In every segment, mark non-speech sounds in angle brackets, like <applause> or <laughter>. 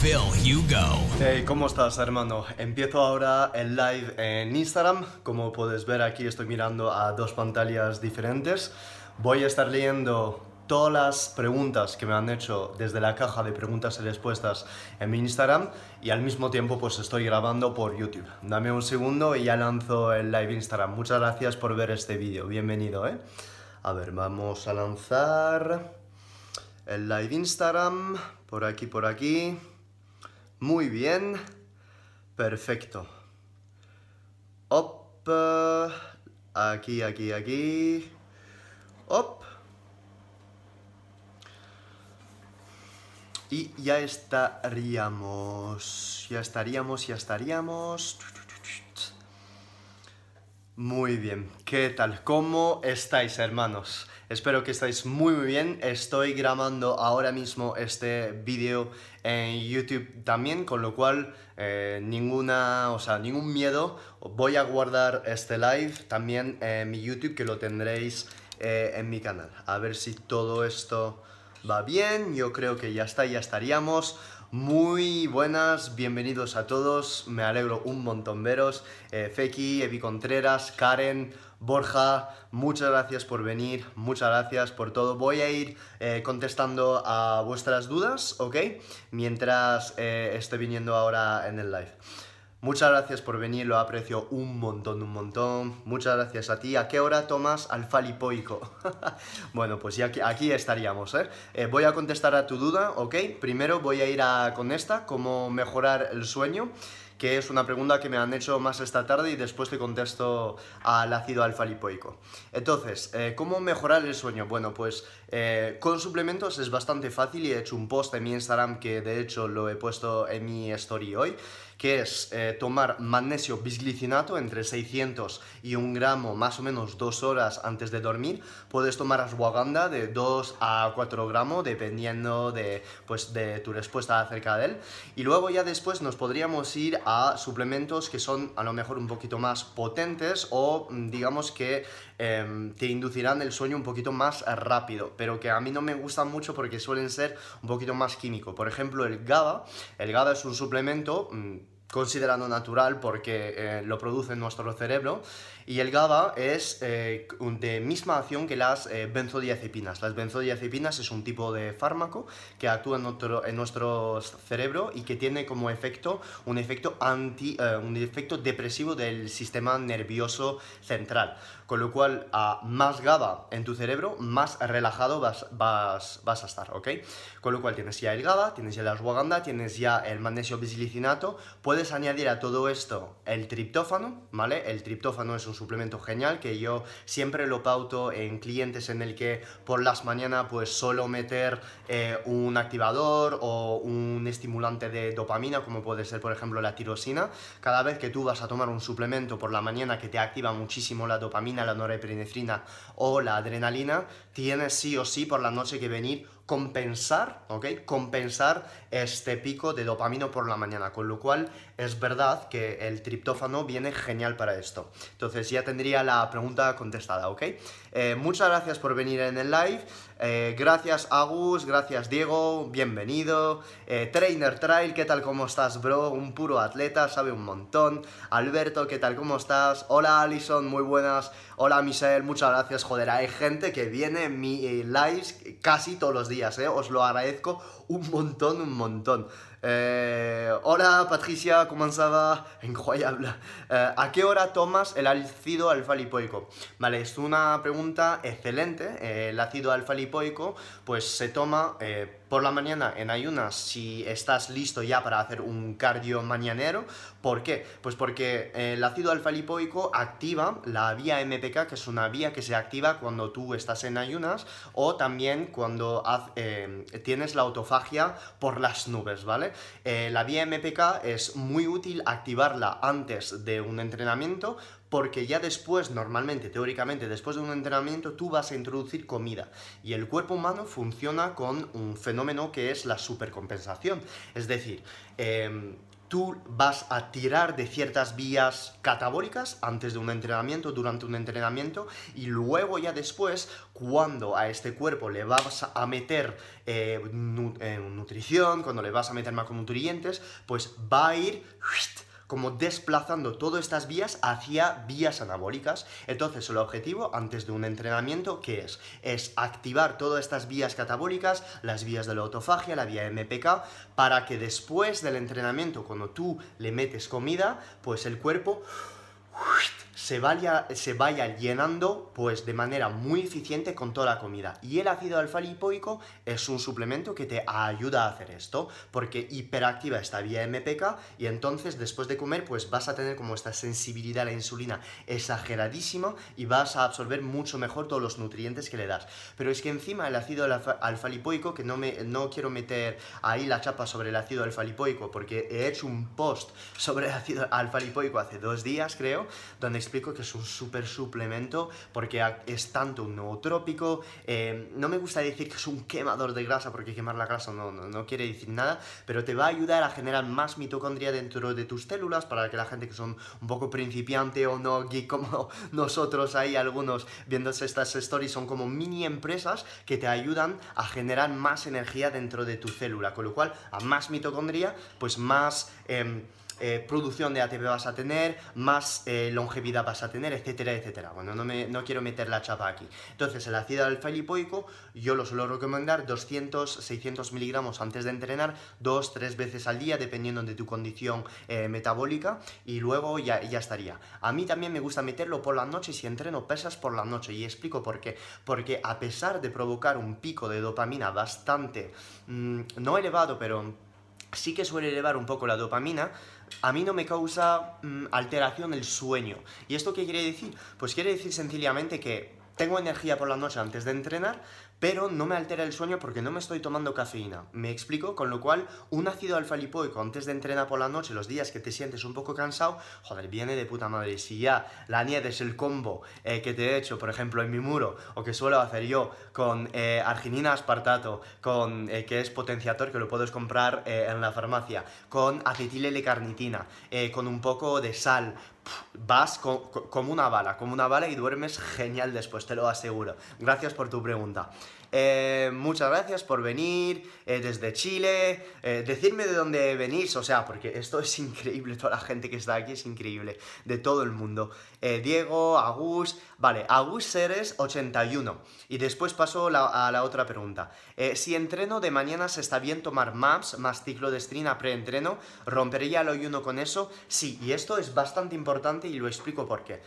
Phil Hugo. Hey, ¿cómo estás, hermano? Empiezo ahora el live en Instagram. Como puedes ver aquí estoy mirando a dos pantallas diferentes. Voy a estar leyendo todas las preguntas que me han hecho desde la caja de preguntas y respuestas en mi Instagram y al mismo tiempo pues estoy grabando por YouTube. Dame un segundo y ya lanzo el live Instagram. Muchas gracias por ver este vídeo. Bienvenido, ¿eh? A ver, vamos a lanzar el live Instagram por aquí, por aquí. Muy bien. Perfecto. Op. eh, Aquí, aquí, aquí. Op. Y ya estaríamos. Ya estaríamos, ya estaríamos. Muy bien. ¿Qué tal? ¿Cómo estáis, hermanos? Espero que estáis muy muy bien. Estoy grabando ahora mismo este vídeo en YouTube también, con lo cual eh, ninguna, o sea, ningún miedo. Voy a guardar este live también en mi YouTube, que lo tendréis eh, en mi canal. A ver si todo esto va bien. Yo creo que ya está, ya estaríamos. Muy buenas, bienvenidos a todos. Me alegro un montón veros. Eh, Feki, Evi Contreras, Karen, Borja, muchas gracias por venir, muchas gracias por todo. Voy a ir eh, contestando a vuestras dudas, ¿ok? Mientras eh, esté viniendo ahora en el live. Muchas gracias por venir, lo aprecio un montón, un montón. Muchas gracias a ti. ¿A qué hora tomas alfa lipoico? <laughs> bueno, pues ya aquí, aquí estaríamos, ¿eh? Eh, Voy a contestar a tu duda, ¿ok? Primero voy a ir a, con esta, cómo mejorar el sueño que es una pregunta que me han hecho más esta tarde y después te contesto al ácido alfa lipoico. Entonces, eh, ¿cómo mejorar el sueño? Bueno, pues eh, con suplementos es bastante fácil y he hecho un post en mi Instagram que de hecho lo he puesto en mi story hoy que es eh, tomar magnesio bisglicinato entre 600 y 1 gramo más o menos 2 horas antes de dormir. Puedes tomar ashwagandha de 2 a 4 gramos dependiendo de, pues, de tu respuesta acerca de él. Y luego ya después nos podríamos ir a suplementos que son a lo mejor un poquito más potentes o mm, digamos que eh, te inducirán el sueño un poquito más rápido, pero que a mí no me gustan mucho porque suelen ser un poquito más químico. Por ejemplo, el GABA. El GABA es un suplemento mm, considerado natural porque eh, lo produce nuestro cerebro y el GABA es eh, de misma acción que las eh, benzodiazepinas. Las benzodiazepinas es un tipo de fármaco que actúa en nuestro, cerebro y que tiene como efecto un efecto, anti, eh, un efecto depresivo del sistema nervioso central. Con lo cual, a más GABA en tu cerebro, más relajado vas, vas, vas a estar, ¿ok? Con lo cual tienes ya el GABA, tienes ya la ashwagandha, tienes ya el magnesio bisglicinato, puedes añadir a todo esto el triptófano, ¿vale? El triptófano suplemento genial que yo siempre lo pauto en clientes en el que por las mañanas pues solo meter eh, un activador o un estimulante de dopamina como puede ser por ejemplo la tirosina. Cada vez que tú vas a tomar un suplemento por la mañana que te activa muchísimo la dopamina, la norepinefrina o la adrenalina, tienes sí o sí por la noche que venir compensar, ¿ok? Compensar este pico de dopamina por la mañana, con lo cual es verdad que el triptófano viene genial para esto. Entonces ya tendría la pregunta contestada, ¿ok? Eh, muchas gracias por venir en el live. Eh, gracias Agus, gracias Diego, bienvenido. Eh, Trainer Trail, ¿qué tal? ¿Cómo estás, bro? Un puro atleta, sabe un montón. Alberto, ¿qué tal? ¿Cómo estás? Hola Alison, muy buenas. Hola Michelle, muchas gracias. Joder, hay gente que viene en mi eh, lives casi todos los días. Os lo agradezco un montón, un montón. Eh, hola Patricia, ¿cómo va? Incroyable. Eh, ¿A qué hora tomas el ácido alfa-lipoico? Vale, es una pregunta excelente. El ácido alfa-lipoico pues se toma eh, por la mañana en ayunas si estás listo ya para hacer un cardio mañanero. ¿Por qué? Pues porque eh, el ácido alfa-lipoico activa la vía MPK, que es una vía que se activa cuando tú estás en ayunas o también cuando eh, tienes la autofagia por las nubes. ¿vale? Eh, la vía MPK es muy útil activarla antes de un entrenamiento porque ya después, normalmente, teóricamente, después de un entrenamiento, tú vas a introducir comida. Y el cuerpo humano funciona con un fenómeno que es la supercompensación. Es decir, em, tú vas a tirar de ciertas vías catabólicas antes de un entrenamiento, durante un entrenamiento, y luego ya después, cuando a este cuerpo le vas a meter eh, eh, nutrición, cuando le vas a meter macronutrientes, pues va a ir como desplazando todas estas vías hacia vías anabólicas. Entonces, el objetivo antes de un entrenamiento, ¿qué es? Es activar todas estas vías catabólicas, las vías de la autofagia, la vía MPK, para que después del entrenamiento, cuando tú le metes comida, pues el cuerpo se vaya, se vaya llenando pues de manera muy eficiente con toda la comida. Y el ácido alfa lipoico es un suplemento que te ayuda a hacer esto, porque hiperactiva esta vía MPK y entonces después de comer pues vas a tener como esta sensibilidad a la insulina exageradísima y vas a absorber mucho mejor todos los nutrientes que le das. Pero es que encima el ácido alfa, lipoico, que no, me, no quiero meter ahí la chapa sobre el ácido alfa lipoico, porque he hecho un post sobre el ácido alfa lipoico hace dos días creo, donde explico que es un súper suplemento porque es tanto un nootrópico, eh, no me gusta decir que es un quemador de grasa porque quemar la grasa no, no, quiere decir nada, pero te va a ayudar a generar más mitocondria dentro de tus células para que la gente que son un poco principiante o no geek como <laughs> nosotros hay algunos viéndose estas stories son como mini empresas que te ayudan a generar más energía dentro de tu célula, con lo cual a más mitocondria pues más... Em, eh, producción de ATP vas a tener, más eh, longevidad vas a tener, etcétera, etcétera. Bueno, no, me, no quiero meter la chapa aquí. Entonces, el ácido alfa lipoico yo lo suelo recomendar 200, 600 miligramos antes de entrenar, dos, tres veces al día, dependiendo de tu condición eh, metabólica, y luego ya, ya estaría. A mí también me gusta meterlo por la noche si entreno pesas por la noche, y explico por qué. Porque a pesar de provocar un pico de dopamina bastante, mm, no elevado, pero sí que suele elevar un poco la dopamina, a mí no me causa mm, alteración el sueño. ¿Y esto qué quiere decir? Pues quiere decir sencillamente que tengo energía por la noche antes de entrenar, pero no me altera el sueño porque no me estoy tomando cafeína. ¿Me explico? Con lo cual, un ácido alfa-lipoico antes de entrenar por la noche, los días que te sientes un poco cansado, joder, viene de puta madre. Si ya la es el combo eh, que te he hecho, por ejemplo, en mi muro, o que suelo hacer yo con eh, arginina aspartato, con eh, que es potenciator, que lo puedes comprar en la farmacia, con acetil L-carnitina, con un poco de sal, vas como una bala, como una bala y duermes genial después, te lo aseguro. Gracias por tu pregunta. Eh, muchas gracias por venir eh, desde Chile. Eh, decirme de dónde venís, o sea, porque esto es increíble, toda la gente que está aquí es increíble, de todo el mundo. Diego, Agus, vale, Agus Seres 81. Y después paso a la otra pregunta. si entreno de mañana se está bien tomar MAPS más ciclo de estrina pre-entreno, ¿rompería el ayuno con eso? Sí, y esto es bastante importante y lo explico por qué.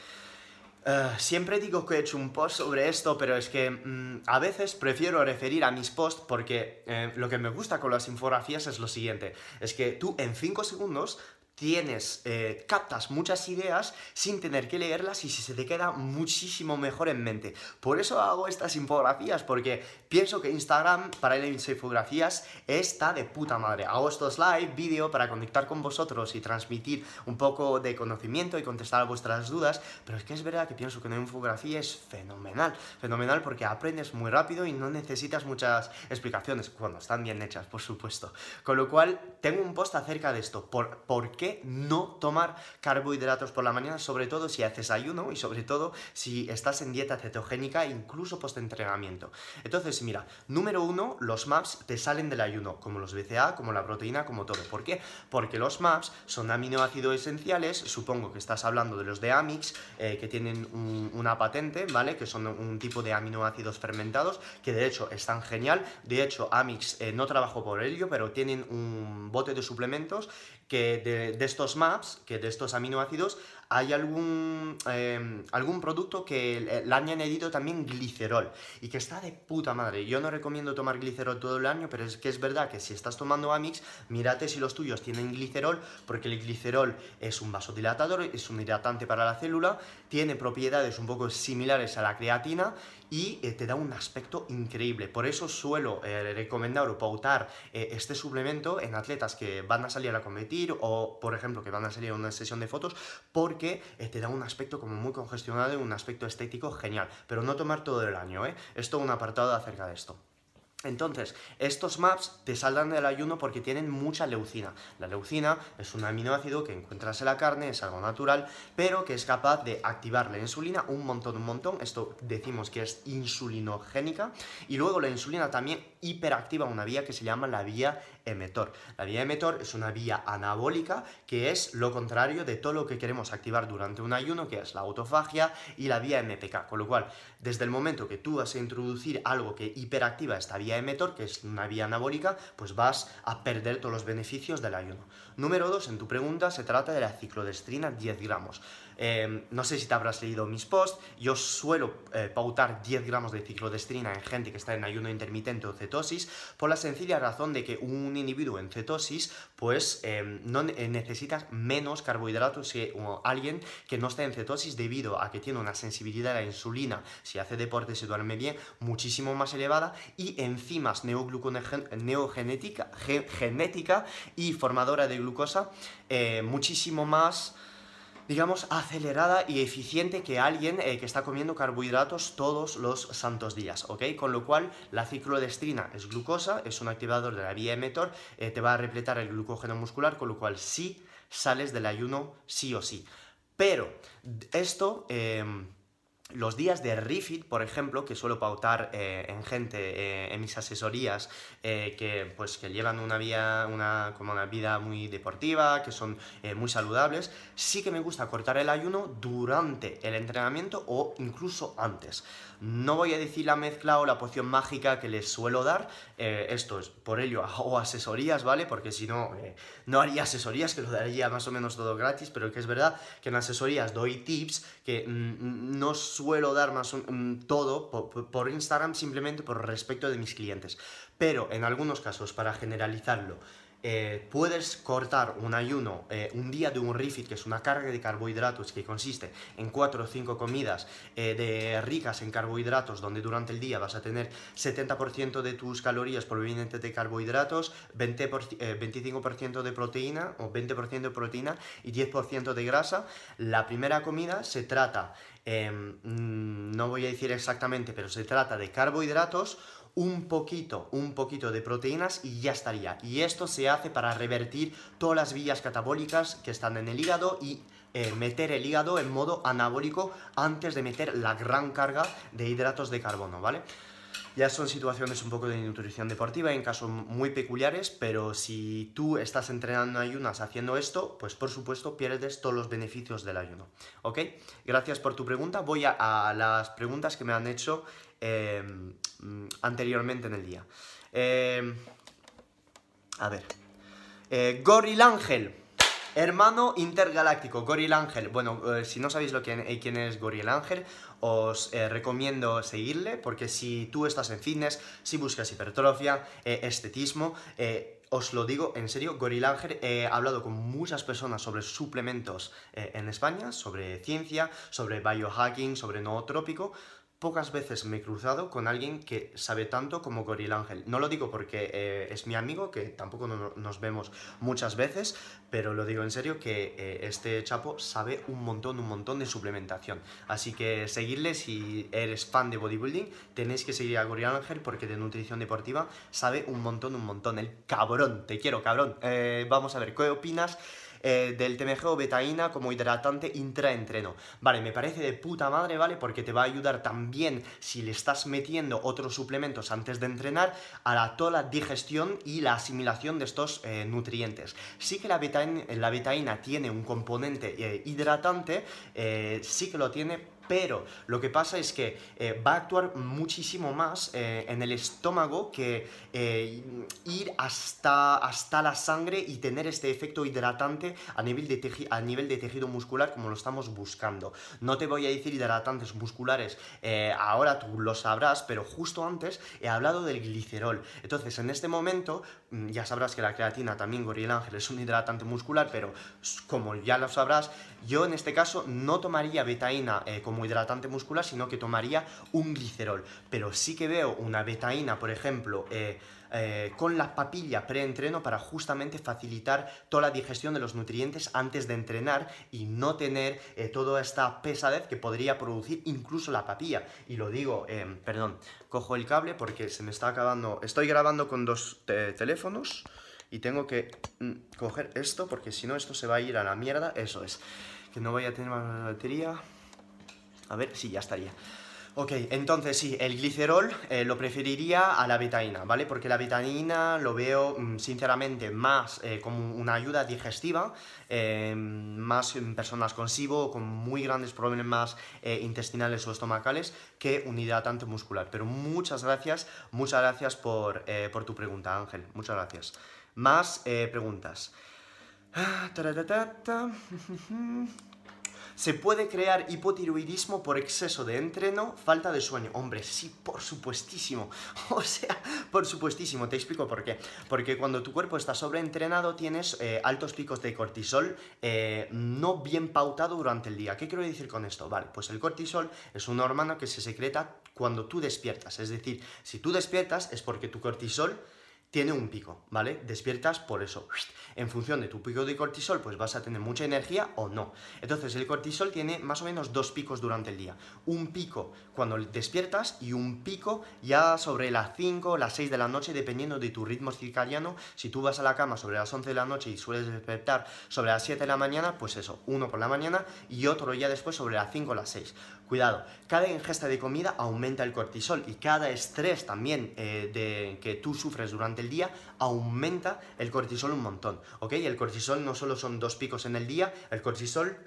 Eh, siempre digo que he hecho un post sobre esto, pero es que mm, a veces prefiero referir a mis posts porque eh, lo que me gusta con las infografías es lo siguiente, es que tú en 5 segundos tienes, eh, captas muchas ideas sin tener que leerlas y se te queda muchísimo mejor en mente. Por eso hago estas infografías, porque pienso que Instagram para las infografías está de puta madre. Hago estos live, vídeo para conectar con vosotros y transmitir un poco de conocimiento y contestar a vuestras dudas, pero es que es verdad que pienso que una infografía es fenomenal, fenomenal porque aprendes muy rápido y no necesitas muchas explicaciones, cuando están bien hechas, por supuesto. Con lo cual, tengo un post acerca de esto, por, por qué no tomar carbohidratos por la mañana, sobre todo si haces ayuno y sobre todo si estás en dieta cetogénica, incluso post-entrenamiento. Entonces, mira, número uno, los MAPS te salen del ayuno, como los BCA, como la proteína, como todo. ¿Por qué? Porque los MAPS son aminoácidos esenciales, supongo que estás hablando de los de Amix, eh, que tienen una patente, ¿vale? Que son un tipo de aminoácidos fermentados, que de hecho están genial. De hecho, Amix eh, no trabajo por ello, pero tienen un bote de suplementos que de, estos maps, que de estos aminoácidos, hay algún, em, algún producto que le han añadido también glicerol y que está de puta madre. Yo no recomiendo tomar glicerol todo el año, pero es que es verdad que si estás tomando Amix, mírate si los tuyos tienen glicerol, porque el glicerol es un vasodilatador, es un hidratante para la célula, tiene propiedades un poco similares a la creatina y eh, te da un aspecto increíble. Por eso suelo eh, recomendar o pautar eh, este suplemento en atletas que van a salir a competir o, por ejemplo, que van a salir a una sesión de fotos porque te da un aspecto como muy congestionado un aspecto estético genial. Pero no tomar todo el año, ¿eh? Esto un apartado acerca de esto. Entonces, estos maps te saldrán del ayuno porque tienen mucha leucina. La leucina es un aminoácido que encuentras en la carne, es algo natural, pero que es capaz de activar la insulina un montón, un montón. Esto decimos que es insulinogénica. Y luego la insulina también hiperactiva una vía que se llama la vía emetor. La vía emetor es una vía anabólica que es lo contrario de todo lo que queremos activar durante un ayuno, que es la autofagia y la vía MPK. Con lo cual, desde el momento que tú vas a introducir algo que hiperactiva esta vía emetor, que es una vía anabólica, pues vas a perder todos los beneficios del ayuno. Número 2, en tu pregunta se trata de la ciclodestrina 10 gramos. Em, no sé si te habrás leído mis posts, yo suelo eh, pautar 10 gramos de ciclodestrina en gente que está en ayuno intermitente o cetosis, por la sencilla razón de que un individuo en cetosis, pues em, no eh, necesitas menos carbohidratos que alguien que no está en cetosis debido a que tiene una sensibilidad a la insulina, si hace deporte, se duerme bien, muchísimo más elevada y enzimas neogenética genética y formadora de glucosa eh, muchísimo más digamos, acelerada y eficiente que alguien eh, que está comiendo carbohidratos todos los santos días, ¿ok? Con lo cual, la ciclodestrina es glucosa, es un activador de la vía emetor, eh, te va a repletar el glucógeno muscular, con lo cual sí sales del ayuno sí o sí. Pero esto... Em, los días de refit, por ejemplo, que suelo pautar eh, en gente eh, en mis asesorías eh, que, pues, que llevan una, vía, una, como una vida muy deportiva, que son muy saludables, sí que me gusta cortar el ayuno durante el entrenamiento o incluso antes. No voy a decir la mezcla o la poción mágica que les suelo dar, esto es por ello <laughs> hago asesorías, ¿vale? Porque si no, no haría asesorías, que lo daría más o menos todo gratis, pero que es verdad que en asesorías doy tips que mm, no suelo dar más todo por, Instagram simplemente por respecto de mis clientes. Pero en algunos casos, para generalizarlo, eh, puedes cortar un ayuno, eh, un día de un refit, que es una carga de carbohidratos que consiste en 4 o 5 comidas eh, de ricas en carbohidratos, donde durante el día vas a tener 70% de tus calorías provenientes de carbohidratos, 20 25% de proteína o 20% de proteína y 10% de grasa. La primera comida se trata, em, no voy a decir exactamente, pero se trata de carbohidratos, un poquito, un poquito de proteínas y ya estaría. Y esto se hace para revertir todas las vías catabólicas que están en el hígado y eh, meter el hígado en modo anabólico antes de meter la gran carga de hidratos de carbono, ¿vale? Ya son situaciones un poco de nutrición deportiva en casos muy peculiares, pero si tú estás entrenando ayunas haciendo esto, pues por supuesto pierdes todos los beneficios del ayuno. ¿Ok? Gracias por tu pregunta. Voy a las preguntas que me han hecho Em, anteriormente en el día. Em, a ver. Eh, Goril Ángel. Hermano intergaláctico, Goril Ángel. Bueno, eh, si no sabéis lo que, eh, quién es Goril Ángel, os recomiendo seguirle, porque si tú estás en fitness, si buscas hipertrofia, estetismo, os lo digo en serio, Goril Ángel, he hablado con muchas personas sobre suplementos en España, sobre ciencia, sobre biohacking, sobre nootrópico, pocas veces me he cruzado con alguien que sabe tanto como Goril Ángel. No lo digo porque eh, es mi amigo, que tampoco nos vemos muchas veces, pero lo digo en serio que eh, este chapo sabe un montón, un montón de suplementación. Así que seguirle si eres fan de bodybuilding, tenéis que seguir a Goril Ángel porque de nutrición deportiva sabe un montón, un montón. El cabrón, te quiero, cabrón. Eh, vamos a ver, ¿qué opinas? Eh, del TMG o betaína como hidratante intraentreno. Vale, me parece de puta madre, ¿vale? Porque te va a ayudar también si le estás metiendo otros suplementos antes de entrenar a la, toda la digestión y la asimilación de estos eh, nutrientes. Sí que la betaína, la tiene un componente eh, hidratante, sí que lo tiene, pero lo que pasa es que eh, va a actuar muchísimo más eh, en el estómago que eh, ir hasta, hasta la sangre y tener este efecto hidratante a nivel, de a nivel de tejido muscular como lo estamos buscando. No te voy a decir hidratantes musculares, ahora tú lo sabrás, pero justo antes he hablado del glicerol. Entonces, en este momento ya sabrás que la creatina también, Gorilla Ángel, es un hidratante muscular, pero como ya lo sabrás, yo en este caso no tomaría betaína eh, como hidratante muscular, sino que tomaría un glicerol. Pero sí que veo una betaína, por ejemplo, eh, eh, con la papilla preentreno para justamente facilitar toda la digestión de los nutrientes antes de entrenar y no tener eh, toda esta pesadez que podría producir incluso la papilla. Y lo digo, em, perdón, cojo el cable porque se me está acabando. Estoy grabando con dos teléfonos y tengo que mm, coger esto porque si no esto se va a ir a la mierda. Eso es, que no voy a tener más batería. A ver, sí, ya estaría. Ok, entonces sí, el glicerol eh, lo preferiría a la betaína, ¿vale? Porque la betaína lo veo mm, sinceramente más eh, como una ayuda digestiva, eh, más en personas con SIBO, con muy grandes problemas intestinales o estomacales, que un hidratante muscular. Pero muchas gracias, muchas gracias por, por tu pregunta, Ángel. Muchas gracias. Más preguntas. <laughs> ¿Se puede crear hipotiroidismo por exceso de entreno, falta de sueño? Hombre, sí, por supuestísimo. <laughs> O sea, por supuestísimo. Te explico por qué. Porque cuando tu cuerpo está sobreentrenado tienes eh, altos picos de cortisol eh, no bien pautado durante el día. ¿Qué quiero decir con esto? Vale, pues el cortisol es una hormona que se secreta cuando tú despiertas. Es decir, si tú despiertas es porque tu cortisol tiene un pico, ¿vale? Despiertas por eso. En función de tu pico de cortisol, pues vas a tener mucha energía o no. Entonces, el cortisol tiene más o menos dos picos durante el día. Un pico cuando despiertas y un pico ya sobre las 5 las 6 de la noche, dependiendo de tu ritmo circadiano. Si tú vas a la cama sobre las 11 de la noche y sueles despertar sobre las 7 de la mañana, pues eso, uno por la mañana y otro ya después sobre las 5 o las 6. Cuidado, cada ingesta de comida aumenta el cortisol y cada estrés también eh, de, que tú sufres durante día aumenta el cortisol un montón, ¿ok? El cortisol no solo son dos picos en el día, el cortisol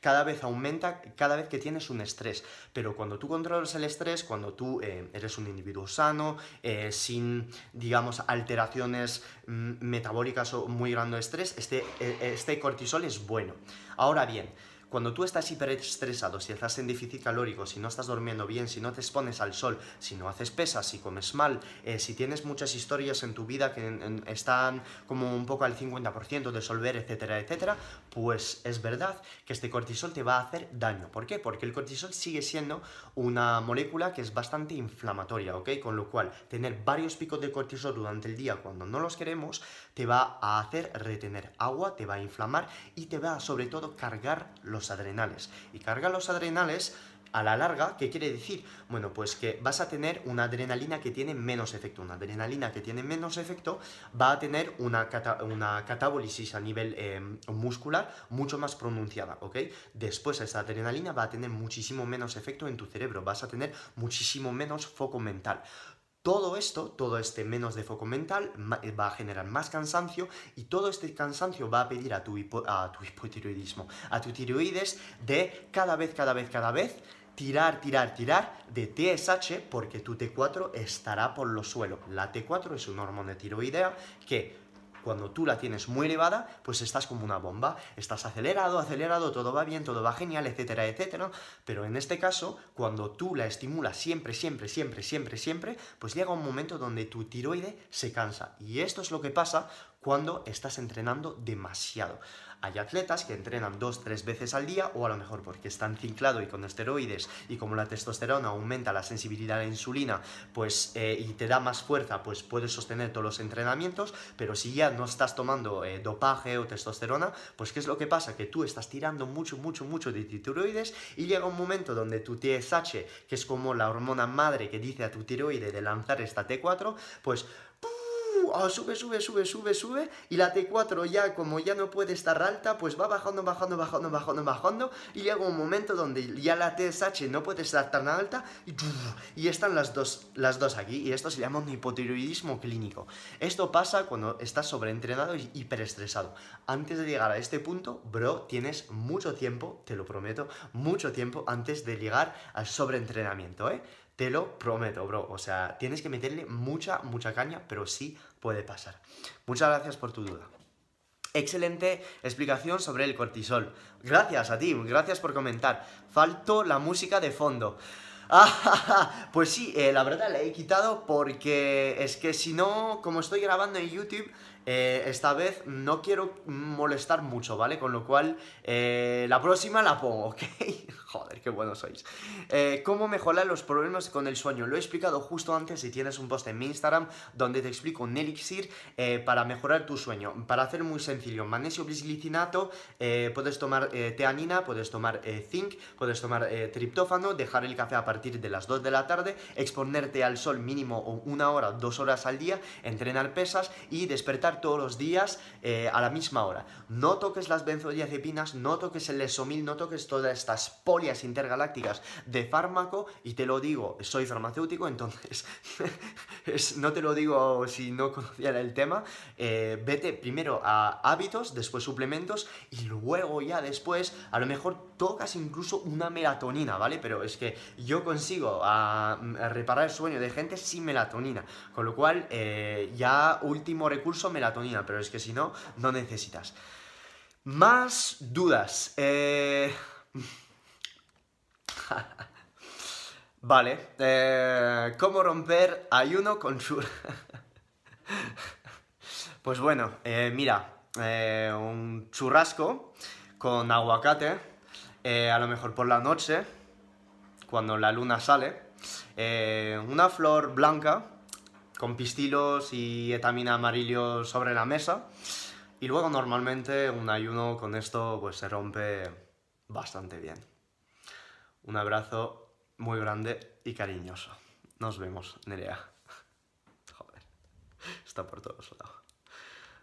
cada vez aumenta cada vez que tienes un estrés. Pero cuando tú controlas el estrés, cuando tú eh, eres un individuo sano, eh, sin, digamos, alteraciones mm, metabólicas o muy grande estrés, este, este cortisol es bueno. Ahora bien, cuando tú estás hiperestresado, si estás en déficit calórico, si no estás durmiendo bien, si no te expones al sol, si no haces pesas, si comes mal, eh, si tienes muchas historias en tu vida que están como un poco al 50% de solver, etcétera, etcétera, pues es verdad que este cortisol te va a hacer daño. ¿Por qué? Porque el cortisol sigue siendo una molécula que es bastante inflamatoria, ¿ok? Con lo cual, tener varios picos de cortisol durante el día cuando no los queremos, te va a hacer retener agua, te va a inflamar y te va sobre todo, cargar los adrenales. Y carga los adrenales a la larga, ¿qué quiere decir? Bueno, pues que vas a tener una adrenalina que tiene menos efecto. Una adrenalina que tiene menos efecto va a tener una, una catabolisis a nivel eh, muscular mucho más pronunciada, ¿ok? Después esa adrenalina va a tener muchísimo menos efecto en tu cerebro, vas a tener muchísimo menos foco mental. Todo esto, todo este menos de foco mental, eh, va a generar más cansancio y todo este cansancio va a pedir a tu, tu <laughs> hipotiroidismo, a tu tiroides de cada vez, cada vez, cada vez tirar, tirar, tirar de TSH porque tu T4 estará por los suelos. La T4 es una hormona tiroidea que cuando tú la tienes muy elevada, pues estás como una bomba, estás acelerado, acelerado, todo va bien, todo va genial, etcétera, etcétera, pero en este caso, cuando tú la estimulas siempre, siempre, siempre, siempre, siempre, pues llega un momento donde tu tiroide se cansa. Y esto es lo que pasa cuando estás entrenando demasiado. Hay atletas que entrenan dos, tres veces al día o a lo mejor porque están ciclado y con esteroides y como la testosterona aumenta la sensibilidad a la insulina pues, eh, y te da más fuerza, pues puedes sostener todos los entrenamientos, pero si ya no estás tomando eh, dopaje o testosterona, pues ¿qué es lo que pasa? Que tú estás tirando mucho, mucho, mucho de tiroides y llega un momento donde tu TSH, que es como la hormona madre que dice a tu tiroide de lanzar esta T4, pues Ah, sube, sube, sube, sube, sube, y la T4 ya, como ya no puede estar alta, pues va bajando, bajando, bajando, bajando, bajando, y llega un momento donde ya la TSH no puede estar tan alta, y, y están las dos, las dos aquí, y esto se llama un hipotiroidismo clínico. Esto pasa cuando estás sobreentrenado y hiperestresado. Antes de llegar a este punto, bro, tienes mucho tiempo, te lo prometo, mucho tiempo antes de llegar al sobreentrenamiento, ¿eh? Te lo prometo, bro. O sea, tienes que meterle mucha, mucha caña, pero sí puede pasar. Muchas gracias por tu duda. Excelente explicación sobre el cortisol. Gracias a ti, gracias por comentar. Falto la música de fondo. Ah, <laughs> pues sí, eh, la verdad la he quitado porque es que si no, como estoy grabando en YouTube, eh, esta vez no quiero molestar mucho, ¿vale? Con lo cual, eh, la próxima la pongo, <laughs> ¿ok? Joder, qué buenos sois. Eh, ¿Cómo mejorar los problemas con el sueño? Lo he explicado justo antes si tienes un post en mi Instagram donde te explico un elixir para mejorar tu sueño. Para hacer muy sencillo, magnesio bisglicinato, puedes tomar teanina, puedes tomar zinc, puedes tomar triptófano, dejar el café a partir de las 2 de la tarde, exponerte al sol mínimo una hora, dos horas al día, entrenar pesas y despertar todos los días eh, a la misma hora. No toques las benzodiazepinas, no toques el lesomil, no toques todas estas intergalácticas de fármaco y te lo digo, soy farmacéutico, entonces <laughs> no te lo digo si no conociera el tema. Eh, vete primero a hábitos, después suplementos y luego ya después a lo mejor tocas incluso una melatonina, ¿vale? Pero es que yo consigo a, reparar el sueño de gente sin melatonina, con lo cual eh, ya último recurso melatonina pero es que si no, no necesitas. Más dudas. Eh, <laughs> vale. Eh, ¿Cómo romper ayuno con chur? <laughs> pues bueno, eh, mira, un churrasco con aguacate, a lo mejor por la noche, cuando la luna sale, una flor blanca, con pistilos y etamina amarillo sobre la mesa. Y luego normalmente un ayuno con esto pues se rompe bastante bien. Un abrazo muy grande y cariñoso. Nos vemos, Nerea. Joder, está por todos lados.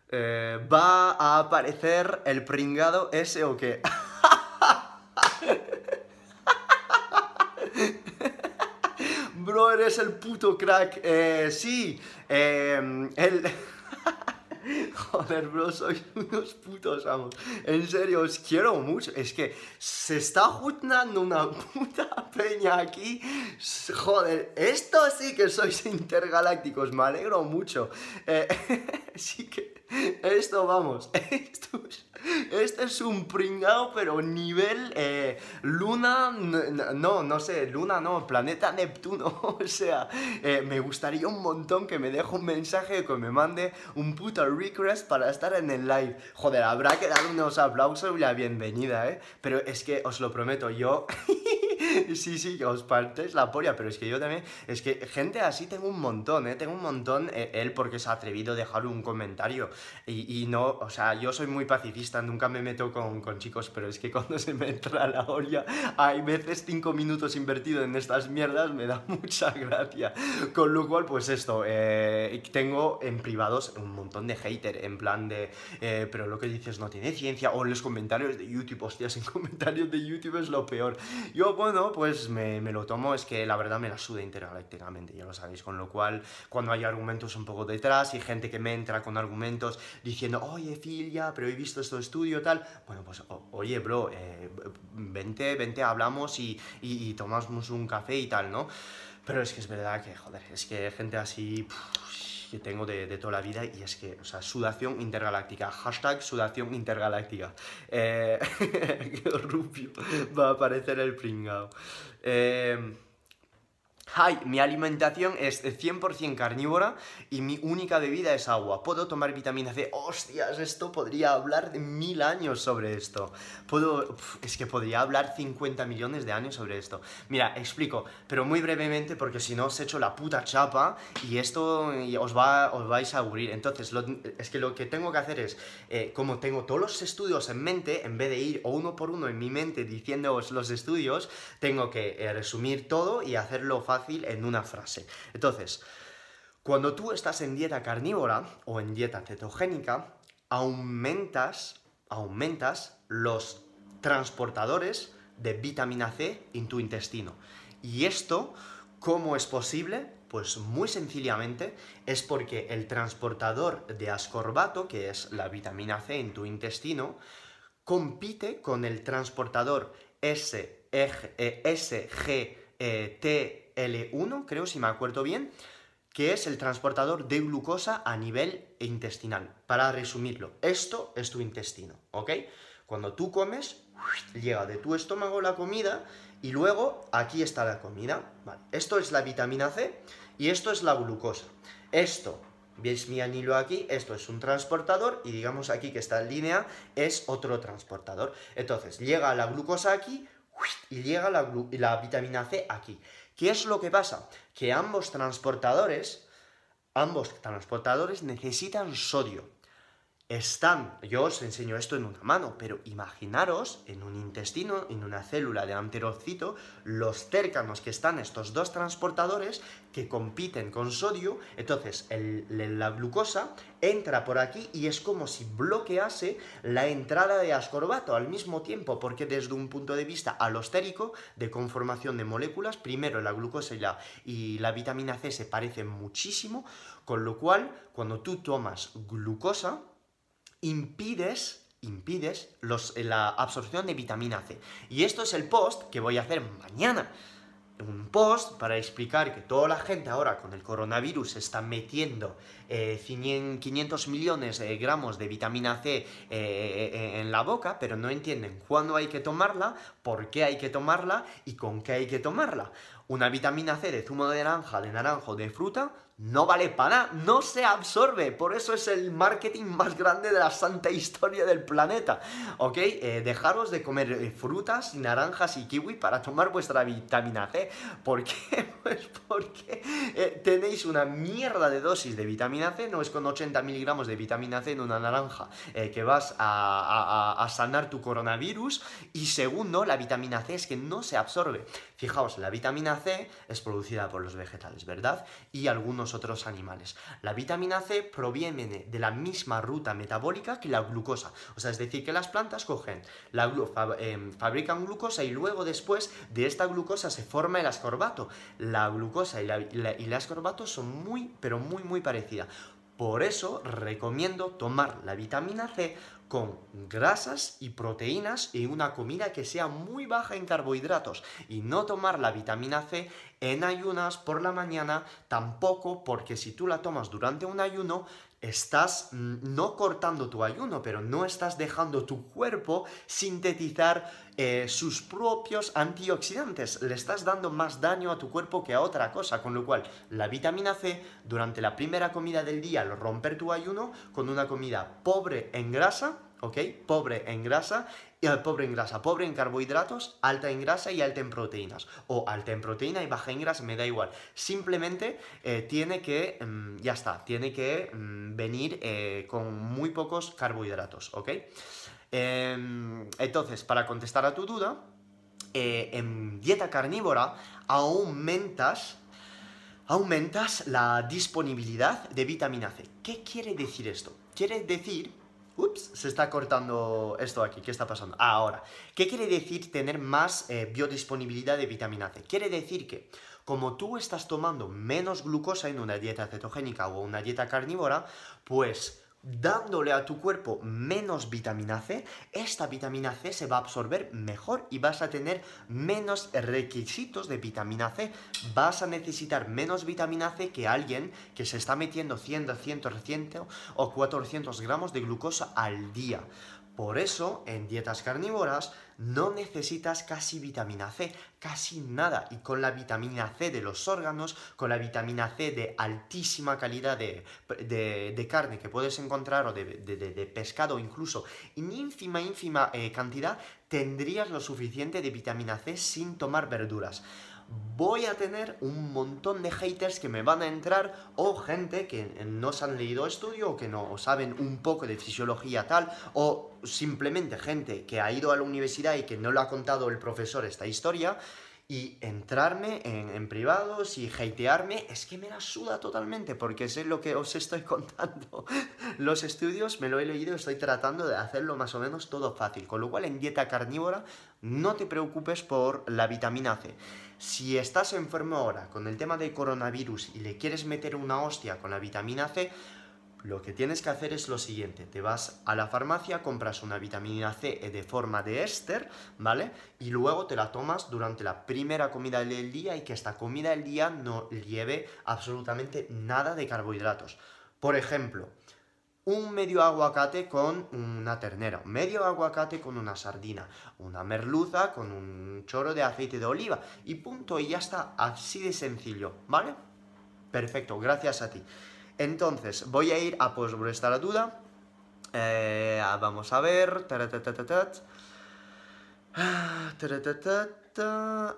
Eh, ¿Va a aparecer el pringado ese o qué? <laughs> Bro, eres el puto crack. Eh, sí, eh, el... <laughs> <laughs> Joder, bro, sois <laughs> unos putos amos. En serio, os quiero mucho. Es que se está juntando una <laughs> puta peña aquí. Joder, esto sí que sois intergalácticos. Me alegro mucho. Eh, sí que esto, vamos. Esto es este es un pringao, pero nivel eh, luna, no, no sé, luna no, planeta Neptuno. <laughs> O sea, eh, me gustaría un montón que me deje un mensaje, que me mande un puto request para estar en el live. Joder, habrá que dar unos aplausos y la bienvenida, ¿eh? Pero es que os lo prometo, yo... <laughs> <laughs> sí, sí, que os partes la polla, pero es que yo también, es que gente así tengo un montón, ¿eh? Tengo un montón, eh, él porque se ha atrevido a dejar un comentario y, no, o sea, yo soy muy pacifista, nunca me meto con, con, chicos, pero es que cuando se me entra la olla, hay veces cinco minutos invertido en estas mierdas, me da <laughs> mucha gracia. Con lo cual, pues esto, eh, tengo en privados un montón de hater, en plan de, eh, pero lo que dices no tiene ciencia, o en los comentarios de YouTube, hostias, <laughs> en comentarios de YouTube es lo peor. Yo, bueno, pues me, lo tomo, es que la verdad me la suda intergalácticamente, ya lo sabéis, con lo cual cuando hay argumentos un poco detrás y gente que me entra con argumentos diciendo, oye, Phil, ya, pero he visto esto estudio, tal, bueno, pues oye, bro, eh, vente, vente, hablamos y, y, tomamos un café y tal, ¿no? Pero es que es verdad que, joder, es que gente así que tengo de, toda la vida y es que, o sea, sudación intergaláctica, hashtag sudación intergaláctica. Eh, <laughs> Rubio va a aparecer el pringao. Eh, Hi, mi alimentación es 100% carnívora y mi única bebida es agua. Puedo tomar vitamina C. Hostias, esto podría hablar de mil años sobre esto. Puedo, es que podría hablar 50 millones de años sobre esto. Mira, explico, pero muy brevemente porque si no os echo la puta chapa y esto os, va, os vais a aburrir. Entonces, es que lo que tengo que hacer es, eh, como tengo todos los estudios en mente, en vez de ir uno por uno en mi mente diciéndoos los estudios, tengo que eh, resumir todo y hacerlo fácil en una frase. Entonces, cuando tú estás en dieta carnívora o en dieta cetogénica, aumentas, aumentas los transportadores de vitamina C en tu intestino. Y esto, ¿cómo es posible? Pues muy sencillamente es porque el transportador de ascorbato, que es la vitamina C en tu intestino, compite con el transportador SGT L1, creo si me acuerdo bien, que es el transportador de glucosa a nivel intestinal. Para resumirlo, esto es tu intestino, ¿ok? Cuando tú comes, llega de tu estómago la comida y luego aquí está la comida. Esto es la vitamina C y esto es la glucosa. Esto, ¿veis mi anillo aquí? Esto es un transportador y digamos aquí que esta línea es otro transportador. Entonces, llega la glucosa aquí y llega la, la vitamina C aquí. ¿Qué es lo que pasa? Que ambos transportadores, ambos transportadores necesitan sodio están, yo os enseño esto en una mano, pero imaginaros en un intestino, en una célula de anterocito, los cercanos que están estos dos transportadores que compiten con sodio, entonces la glucosa entra por aquí y es como si bloquease la entrada de ascorbato al mismo tiempo, porque desde un punto de vista alostérico, de conformación de moléculas, primero la glucosa y la, y la vitamina C se parecen muchísimo, con lo cual cuando tú tomas glucosa, impides, impides la absorción de vitamina C. Y esto es el post que voy a hacer mañana. Un post para explicar que toda la gente ahora con el coronavirus está metiendo 500 eh, millones de gramos de vitamina C eh, eh, en la boca, pero no entienden cuándo hay que tomarla, por qué hay que tomarla y con qué hay que tomarla. Una vitamina C de zumo de naranja, de naranjo, de fruta, no vale para nada, no se absorbe. Por eso es el marketing más grande de la santa historia del planeta. ¿Ok? Eh, dejaros de comer eh, frutas, naranjas y kiwi para tomar vuestra vitamina C. ¿Por qué? <laughs> Pues porque eh, tenéis una mierda de dosis de vitamina C. No es con 80 miligramos de vitamina C en una naranja que vas a sanar tu coronavirus. Y segundo, la vitamina C es que no se absorbe. Fijaos, la vitamina C es producida por los vegetales, ¿verdad? Y algunos otros animales. La vitamina C proviene de la misma ruta metabólica que la glucosa. O sea, es decir, que las plantas cogen, la em, fabrican glucosa y luego después de esta glucosa se forma el ascorbato. La glucosa y, y el ascorbato son muy, pero muy, muy parecidas. Por eso recomiendo tomar la vitamina C con grasas y proteínas y una comida que sea muy baja en carbohidratos y no tomar la vitamina C en ayunas por la mañana tampoco porque si tú la tomas durante un ayuno estás mm, no cortando tu ayuno, pero no estás dejando tu cuerpo sintetizar eh, sus propios antioxidantes. Le estás dando más daño a tu cuerpo que a otra cosa, con lo cual la vitamina C durante la primera comida del día, al romper tu ayuno, con una comida pobre en grasa, ¿ok? Pobre en grasa, pobre en grasa, pobre en carbohidratos, alta en grasa y alta en proteínas. O alta en proteína y baja en grasa, me da igual. Simplemente eh, tiene que, mm, ya está, tiene que mm, venir eh, con muy pocos carbohidratos, ¿ok? Em, entonces, para contestar a tu duda, en dieta carnívora aumentas aumentas la disponibilidad de vitamina C. ¿Qué quiere decir esto? Quiere decir Ups, se está cortando esto aquí. ¿Qué está pasando? Ah, ahora, ¿qué quiere decir tener más eh, biodisponibilidad de vitamina C? Quiere decir que como tú estás tomando menos glucosa en una dieta cetogénica o una dieta carnívora, pues dándole a tu cuerpo menos vitamina C, esta vitamina C se va a absorber mejor y vas a tener menos requisitos de vitamina C. Vas a necesitar menos vitamina C que alguien que se está metiendo 100, 200, 100 o 400 gramos de glucosa al día. Por eso, en dietas carnívoras no necesitas casi vitamina C, casi nada. Y con la vitamina C de los órganos, con la vitamina C de altísima calidad de, carne que puedes encontrar o de, pescado incluso, en ínfima, ínfima eh, cantidad, tendrías lo suficiente de vitamina C sin tomar verduras voy a tener un montón de haters que me van a entrar o gente que no se han leído estudio o que no saben un poco de fisiología tal o simplemente gente que ha ido a la universidad y que no le ha contado el profesor esta historia y entrarme en, privados y hatearme es que me la suda totalmente porque sé lo que os estoy <laughs> contando. Los estudios me lo he leído, estoy tratando de hacerlo más o menos todo fácil, con lo cual en dieta carnívora no te preocupes por la vitamina C. Si estás enfermo ahora con el tema del coronavirus y le quieres meter una hostia con la vitamina C, lo que tienes que hacer es lo siguiente, te vas a la farmacia, compras una vitamina C de forma de éster, ¿vale? Y luego te la tomas durante la primera comida del día y que esta comida del día no lleve absolutamente nada de carbohidratos. Por ejemplo, un medio aguacate con una ternera, medio aguacate con una sardina, una merluza con un chorro de aceite de oliva y punto, y ya está, así de sencillo, ¿vale? Perfecto, gracias a ti. Entonces, voy a ir a por esta duda. Eh, vamos a ver.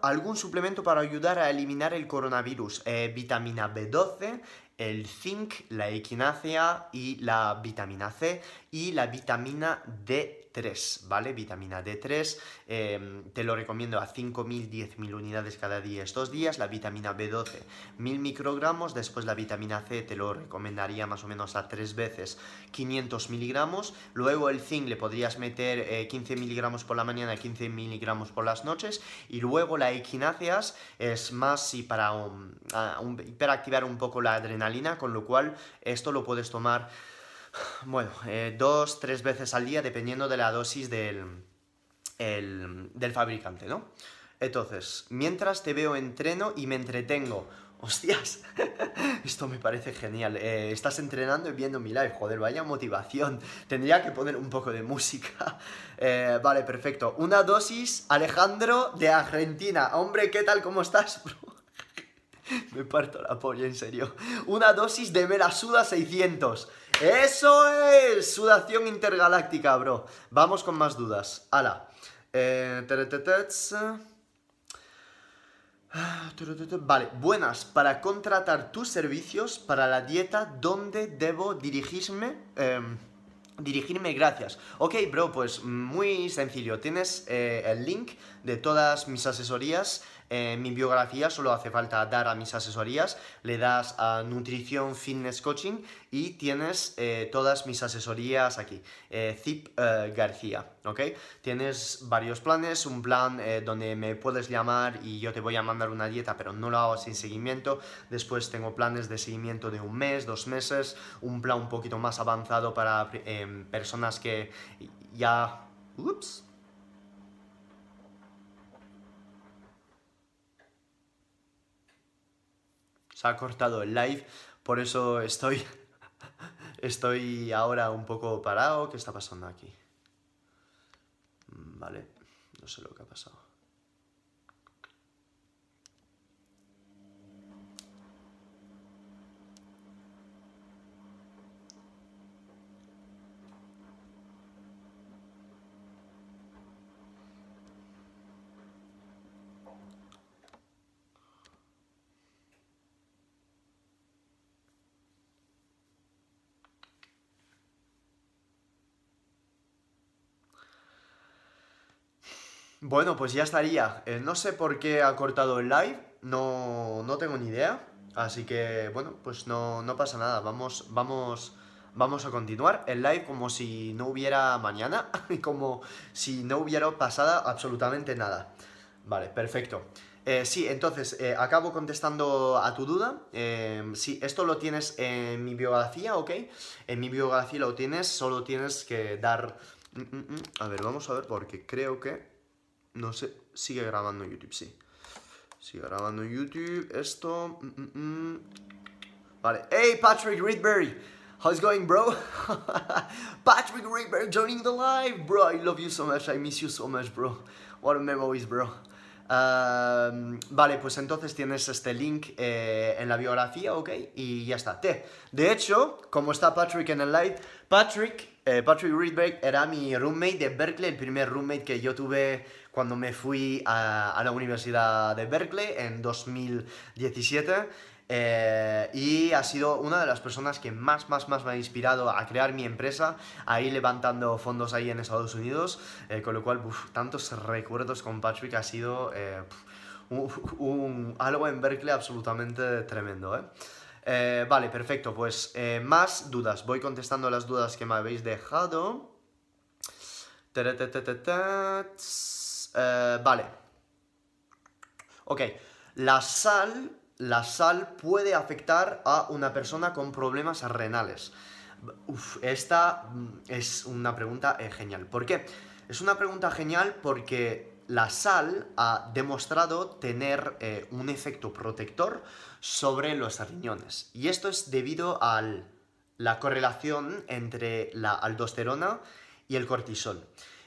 ¿Algún suplemento para ayudar a eliminar el coronavirus? Eh, vitamina B12, el zinc, la equinácea y la vitamina C y la vitamina D 3, ¿vale? Vitamina D3, em, te lo recomiendo a 5.000, 10.000 unidades cada día estos días, la vitamina B12, 1.000 microgramos, después la vitamina C te lo recomendaría más o menos a 3 veces 500 miligramos, luego el zinc le podrías meter 15 eh, miligramos por la mañana, 15 miligramos por las noches, y luego la equináceas es más si para hiperactivar un poco la adrenalina, con lo cual esto lo puedes tomar bueno, eh, dos, tres veces al día dependiendo de la dosis del, del fabricante, ¿no? Entonces, mientras te veo entreno y me entretengo, <laughs> hostias, <laughs> esto me parece genial. Eh, estás entrenando y viendo mi live, joder, vaya motivación. Tendría que poner un poco de música. <laughs> Eh, vale, perfecto. Una dosis, Alejandro, de Argentina. Hombre, ¿qué tal? ¿Cómo estás, me parto la polla, en serio. Una dosis de Melasuda 600. ¡Eso es! Sudación intergaláctica, bro. Vamos con más dudas. Ala. Eh, vale, buenas. Para contratar tus servicios para la dieta, ¿dónde debo dirigirme? Em, dirigirme, gracias. Ok, bro, pues muy sencillo. Tienes eh, el link de todas mis asesorías en mi biografía solo hace falta dar a mis asesorías, le das a nutrición, fitness, coaching y tienes eh, todas mis asesorías aquí. Eh, Zip eh, García, ¿ok? Tienes varios planes, un plan donde me puedes llamar y yo te voy a mandar una dieta, pero no lo hago sin seguimiento. Después tengo planes de seguimiento de un mes, dos meses, un plan un poquito más avanzado para personas que ya... Ups, ha cortado el live, por eso estoy, <laughs> estoy ahora un poco parado. ¿Qué está pasando aquí? Mm, vale, no sé lo que ha pasado. Bueno, pues ya estaría. Eh, no sé por qué ha cortado el live, no, no tengo ni idea. Así que, bueno, pues no, no pasa nada. Vamos, vamos, vamos a continuar el live como si no hubiera mañana <laughs> y como si no hubiera pasado absolutamente nada. Vale, perfecto. Eh, sí, entonces, eh, acabo contestando a tu duda. sí, esto lo tienes en mi biografía, ¿ok? En mi biografía lo tienes, solo tienes que dar... Mm, mm, mm. A ver, vamos a ver porque creo que... No sé, sigue grabando YouTube, sí. Sigue grabando YouTube, esto... Mm, mm, mm. Vale. Hey, Patrick Reedberry! How's it going, bro? <laughs> Patrick Reedberry joining the live! Bro, I love you so much, I miss you so much, bro. What a memories, bro. vale, pues entonces tienes este link eh, en la biografía, ¿ok? Y ya está. Te. De hecho, como está Patrick en el live, Patrick, eh, Patrick Reedberg era mi roommate de Berkeley, el primer roommate que yo tuve cuando me fui a, la Universidad de Berkeley en 2017. Eh, y ha sido una de las personas que más, más, más me ha inspirado a crear mi empresa, a ir levantando fondos ahí en Estados Unidos, eh, con lo cual, tantos recuerdos con Patrick ha sido eh, algo en Berkeley absolutamente tremendo. vale, perfecto, pues más dudas, voy contestando las dudas que me habéis dejado. Eh, vale. Ok. La sal, la sal puede afectar a una persona con problemas renales. Esta mm, es una pregunta eh, genial. ¿Por qué? Es una pregunta genial porque la sal ha demostrado tener eh, un efecto protector sobre los riñones. Y esto es debido al la correlación entre la aldosterona y el cortisol.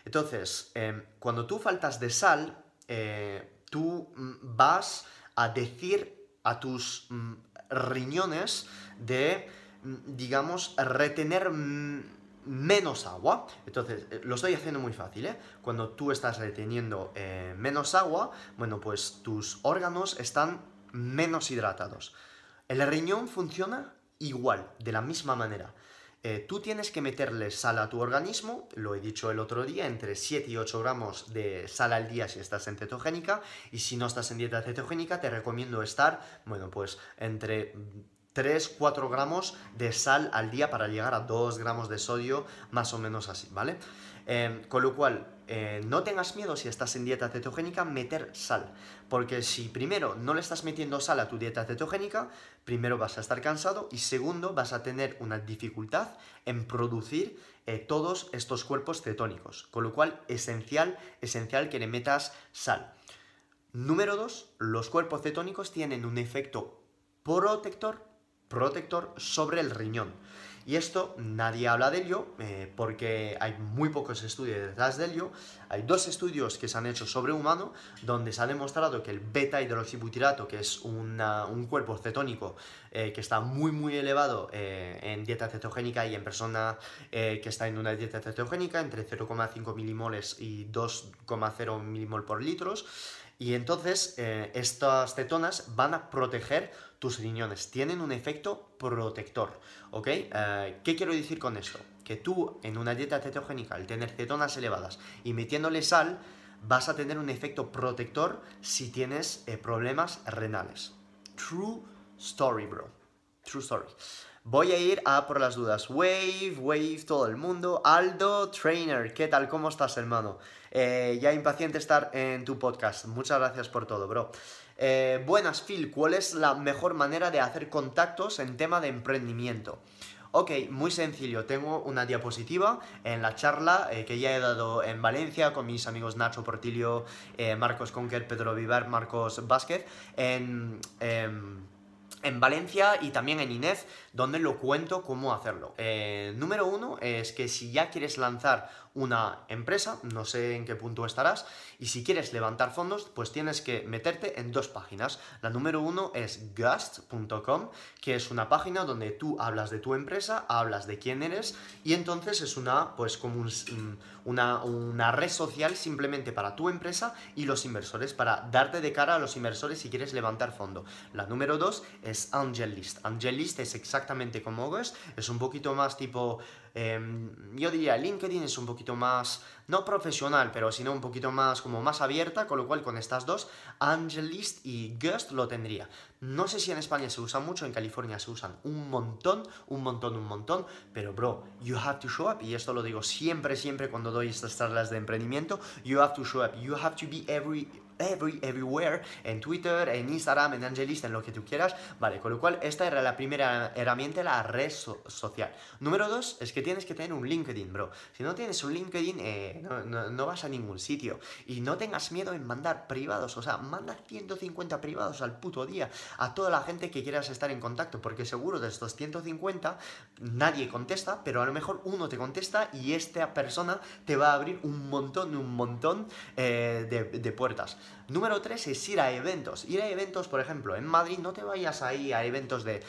Entonces, em, cuando tú faltas de sal, eh, tú mm, vas a decir a tus mm, riñones de, mm, digamos, retener menos agua. Entonces, eh, lo estoy haciendo muy fácil, ¿eh? Cuando tú estás reteniendo eh, menos agua, bueno, pues tus órganos están menos hidratados. El riñón funciona igual, de la misma manera. Eh, tú tienes que meterle sal a tu organismo, lo he dicho el otro día, entre 7 y 8 gramos de sal al día si estás en cetogénica, y si no estás en dieta cetogénica, te recomiendo estar, bueno, pues entre 3, 4 gramos de sal al día para llegar a 2 gramos de sodio, más o menos así, ¿vale? Em, con lo cual, eh, no tengas miedo si estás en dieta cetogénica meter sal, porque si primero no le estás metiendo sal a tu dieta cetogénica, primero vas a estar cansado y segundo vas a tener una dificultad en producir eh, todos estos cuerpos cetónicos, con lo cual esencial, esencial que le metas sal. Número 2, los cuerpos cetónicos tienen un efecto protector, protector sobre el riñón. Y esto nadie habla de ello eh, porque hay muy pocos estudios detrás de ello. Hay dos estudios que se han hecho sobre humano donde se ha demostrado que el beta hidroxibutirato, que es un cuerpo cetónico eh, que está muy muy elevado eh, en dieta cetogénica y en persona que está en una dieta cetogénica entre 0,5 milimoles y 2,0 milimol por litros, y entonces estas cetonas van a proteger tus riñones. Tienen un efecto protector, ¿ok? Eh, ¿Qué quiero decir con esto? Que tú en una dieta cetogénica, al tener cetonas elevadas y metiéndole sal, vas a tener un efecto protector si tienes eh, problemas renales. True story, bro. True story. Voy a ir a por las dudas. Wave, Wave, todo el mundo. Aldo Trainer, ¿qué tal? ¿Cómo estás, hermano? Eh, ya impaciente estar en tu podcast. Muchas gracias por todo, bro. Eh, buenas, Phil, ¿cuál es la mejor manera de hacer contactos en tema de emprendimiento? Ok, muy sencillo. Tengo una diapositiva en la charla eh, que ya he dado en Valencia con mis amigos Nacho Portillo, eh, Marcos Conquer, Pedro Vivar, Marcos Vázquez, en, em, en Valencia y también en Inés, donde lo cuento cómo hacerlo. número uno es que si ya quieres lanzar una empresa, no sé en qué punto estarás, y si quieres levantar fondos, pues tienes que meterte en dos páginas. La número uno es gust.com, que es una página donde tú hablas de tu empresa, hablas de quién eres, y entonces es una, pues como una, red social simplemente para tu empresa y los inversores, para darte de cara a los inversores si quieres levantar fondo. La número dos es AngelList. AngelList es exactamente como Gust, es un poquito más tipo Em, yo diría, LinkedIn es un poquito más, no profesional, pero sino un poquito más, como más abierta, con lo cual con estas dos, Angelist y Gust lo tendría. No sé si en España se usa mucho, en California se usan un montón, un montón, un montón, pero bro, you have to show up, y esto lo digo siempre, siempre cuando doy estas charlas de emprendimiento, you have to show up, you have to be every every, everywhere, en Twitter, en Instagram, en Angelist, en lo que tú quieras, vale, con lo cual esta era la primera herramienta, la red social. Número dos, es que tienes que tener un LinkedIn, bro. Si no tienes un LinkedIn, eh, no, no, vas a ningún sitio. Y no tengas miedo en mandar privados, o sea, manda 150 privados al puto día a toda la gente que quieras estar en contacto, porque seguro de estos 150 nadie contesta, pero a lo mejor uno te contesta y esta persona te va a abrir un montón, un montón eh, de puertas. Número 3 es ir a eventos. Ir a eventos, por ejemplo, en Madrid, no te vayas ahí a eventos de,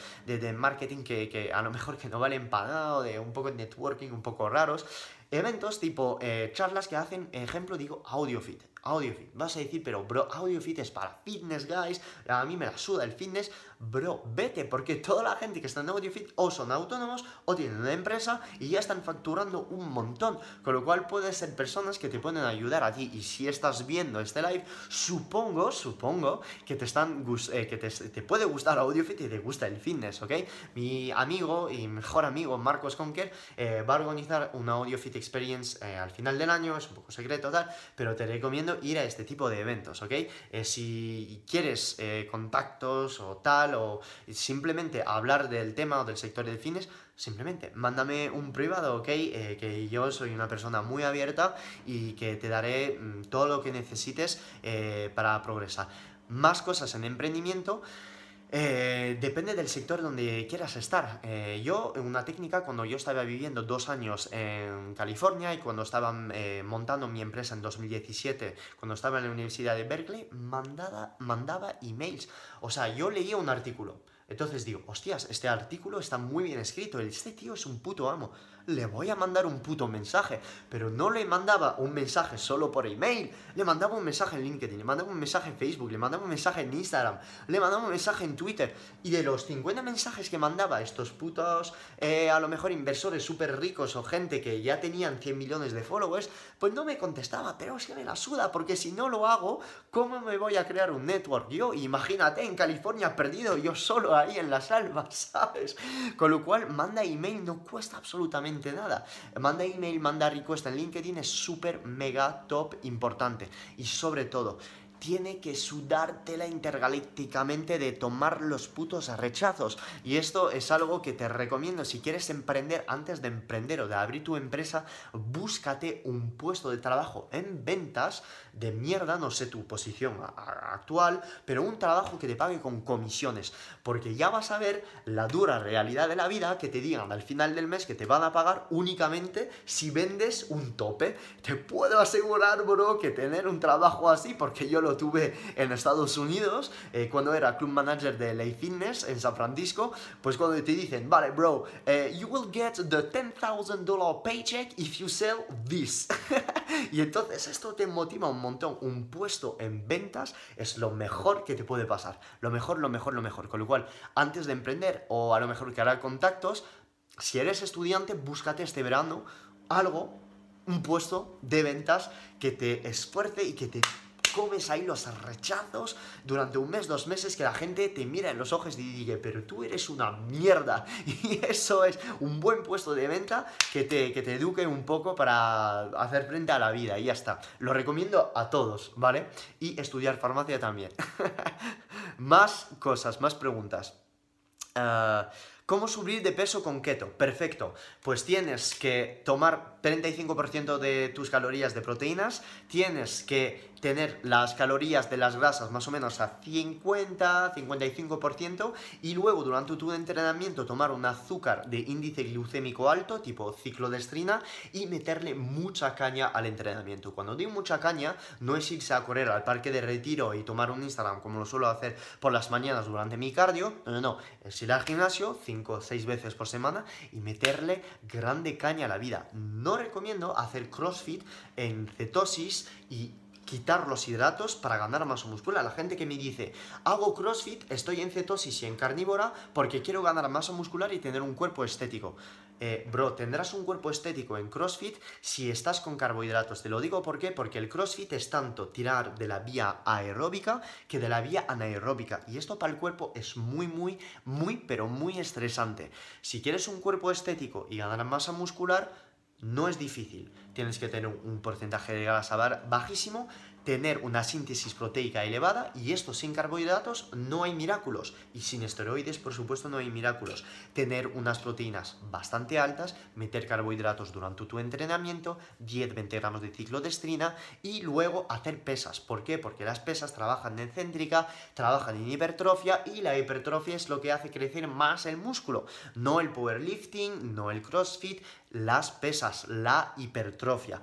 marketing que, a lo mejor que no valen pagado, de un poco de networking, un poco raros. Eventos tipo eh, charlas que hacen, ejemplo, digo, AudioFit. AudioFit. Vas a decir, pero bro, AudioFit es para fitness guys, a mí me la suda el fitness. Bro, vete, porque toda la gente que está en AudioFit o son autónomos o tienen una empresa y ya están facturando un montón. Con lo cual puede ser personas que te pueden ayudar a ti. Y si estás viendo este live, supongo, supongo que te están eh, que te, puede gustar AudioFit y te gusta el fitness, ¿ok? Mi amigo y mejor amigo Marcos Conker eh, va a organizar una AudioFit Experience eh, al final del año, es un poco secreto tal, pero te recomiendo ir a este tipo de eventos, ¿ok? si quieres contactos o tal, o simplemente hablar del tema o del sector del fitness, simplemente mándame un privado, ¿ok? Eh, que yo soy una persona muy abierta y que te daré mm, todo lo que necesites eh, para progresar. Más cosas en emprendimiento. Eh, depende del sector donde quieras estar. Eh, yo, una técnica, cuando yo estaba viviendo dos años en California y cuando estaba eh, montando mi empresa en 2017, cuando estaba en la Universidad de Berkeley, mandaba, mandaba emails. O sea, yo leía un artículo. Entonces digo, hostias, este artículo está muy bien escrito, este tío es un puto amo le voy a mandar un puto mensaje. Pero no le mandaba un mensaje solo por email, le mandaba un mensaje en LinkedIn, le mandaba un mensaje en Facebook, le mandaba un mensaje en Instagram, le mandaba un mensaje en Twitter. Y de los 50 mensajes que mandaba estos putos, eh, a lo mejor inversores súper ricos o gente que ya tenían 100 millones de followers, pues no me contestaba, pero es que me la suda, porque si no lo hago, ¿cómo me voy a crear un network? Yo, imagínate, en California perdido, yo solo ahí en las almas, <laughs> ¿sabes? Con lo cual, manda email, no cuesta absolutamente nada. Manda email, manda request en LinkedIn es súper, mega, top, importante. Y sobre todo, tiene que sudártela intergalácticamente de tomar los putos rechazos. Y esto es algo que te recomiendo. Si quieres emprender, antes de emprender o de abrir tu empresa, búscate un puesto de trabajo en ventas de mierda, no sé tu posición actual, pero un trabajo que te pague con comisiones. Porque ya vas a ver la dura realidad de la vida que te digan al final del mes que te van a pagar únicamente si vendes un tope. Te puedo asegurar, bro, que tener un trabajo así, porque yo lo tuve en Estados Unidos eh, cuando era club manager de Lay Fitness en San Francisco, pues cuando te dicen, vale, bro, eh, you will get the $10,000 paycheck if you sell this. <laughs> y entonces esto te motiva un montón. Un puesto en ventas es lo mejor que te puede pasar. Lo mejor, lo mejor, lo mejor. Con lo cual, antes de emprender o a lo mejor hará contactos, si eres estudiante, búscate este verano algo, un puesto de ventas que te esfuerce y que te comes ahí los rechazos durante un mes, dos meses, que la gente te mira en los ojos y diga, pero tú eres una mierda. <laughs> Y eso es un buen puesto de venta que te, que te eduque un poco para hacer frente a la vida y ya está. Lo recomiendo a todos, ¿vale? Y estudiar farmacia también. <laughs> más cosas, más preguntas. Ah, ¿Cómo subir de peso con keto? Perfecto. Pues tienes que tomar 35% de tus calorías de proteínas, tienes que tener las calorías de las grasas más o menos a 50, 55% y luego durante tu entrenamiento tomar un azúcar de índice glucémico alto, tipo ciclodestrina, y meterle mucha caña al entrenamiento. Cuando digo mucha caña, no es irse a correr al parque de retiro y tomar un Instagram como lo suelo hacer por las mañanas durante mi cardio, no, no, no, es ir al gimnasio 5 o 6 veces por semana y meterle grande caña a la vida. No recomiendo hacer CrossFit en cetosis y quitar los hidratos para ganar masa muscular. La gente que me dice, hago CrossFit, estoy en cetosis y en carnívora porque quiero ganar masa muscular y tener un cuerpo estético. Eh, bro, tendrás un cuerpo estético en CrossFit si estás con carbohidratos. Te lo digo ¿por qué? porque el CrossFit es tanto tirar de la vía aeróbica que de la vía anaeróbica. Y esto para el cuerpo es muy, muy, muy, pero muy estresante. Si quieres un cuerpo estético y ganar masa muscular, no es difícil. Tienes que tener un porcentaje de grasa bajísimo, tener una síntesis proteica elevada y esto sin carbohidratos no hay milagros y sin esteroides por supuesto no hay milagros. Tener unas proteínas bastante altas, meter carbohidratos durante tu entrenamiento, 10-20 gramos de ciclodestrina y luego hacer pesas. ¿Por qué? Porque las pesas trabajan en céntrica, trabajan en hipertrofia y la hipertrofia es lo que hace crecer más el músculo, no el powerlifting, no el crossfit, las pesas, la hipertrofia.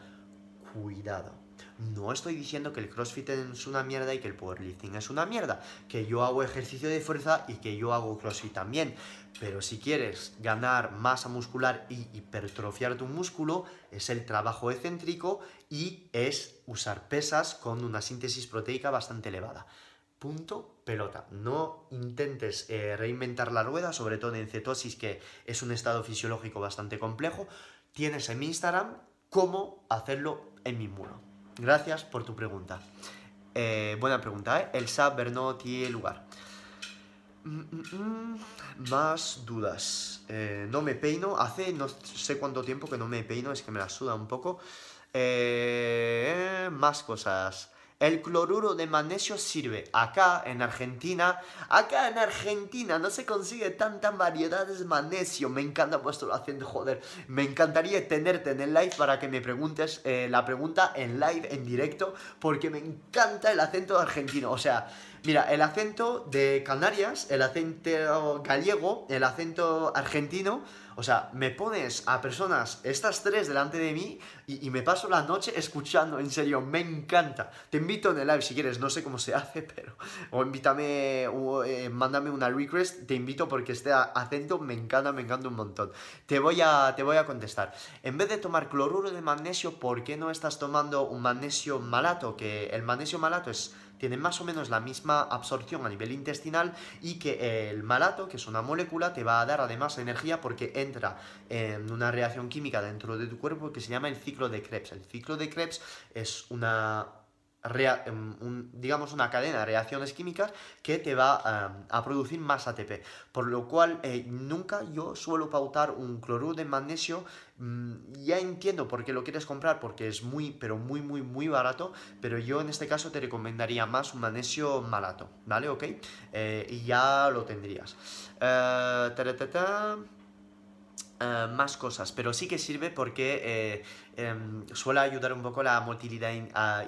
Cuidado no estoy diciendo que el CrossFit es una mierda y que el powerlifting es una mierda, que yo hago ejercicio de fuerza y que yo hago CrossFit también. Pero si quieres ganar masa muscular y hipertrofiar tu músculo, es el trabajo excéntrico y es usar pesas con una síntesis proteica bastante elevada. Punto pelota. No intentes eh, reinventar la rueda, sobre todo en cetosis, que es un estado fisiológico bastante complejo. Tienes en mi Instagram cómo hacerlo en mi muro. Gracias por tu pregunta. Eh, buena pregunta, ¿eh? El saber no tiene lugar. Mm, mm, mm. Más dudas. Eh, no me peino. Hace no sé cuánto tiempo que no me peino, es que me la suda un poco. Eh, más cosas. El cloruro de magnesio sirve acá en Argentina. Acá en Argentina no se consigue tanta variedades de magnesio. Me encanta vuestro acento, joder. Me encantaría tenerte en el live para que me preguntes eh, la pregunta en live, en directo, porque me encanta el acento argentino. O sea, mira, el acento de Canarias, el acento gallego, el acento argentino o sea, me pones a personas, estas tres delante de mí, y, me paso la noche escuchando, en serio, me encanta. Te invito en el live si quieres, no sé cómo se <laughs> hace, pero... O invítame, o, eh, mándame una request, te invito porque este acento me encanta, me encanta un montón. Te voy, a, te voy a contestar. En vez de tomar cloruro de magnesio, ¿por qué no estás tomando un magnesio malato? Que el magnesio malato es tienen más o menos la misma absorción a nivel intestinal y que el malato, que es una molécula, te va a dar además energía porque entra en una reacción química dentro de tu cuerpo que se llama el ciclo de Krebs. El ciclo de Krebs es una Em, digamos una cadena de reacciones químicas que te va em, a producir más ATP. Por lo cual eh, nunca yo suelo pautar un cloruro de magnesio. Mm, ya entiendo por qué lo quieres comprar, porque es muy, pero muy, muy, muy barato. Pero yo en este caso te recomendaría más un magnesio malato, ¿vale? ¿Ok? Eh, y ya lo tendrías. Eh, eh, más cosas, pero sí que sirve porque eh, em, suele ayudar un poco la motilidad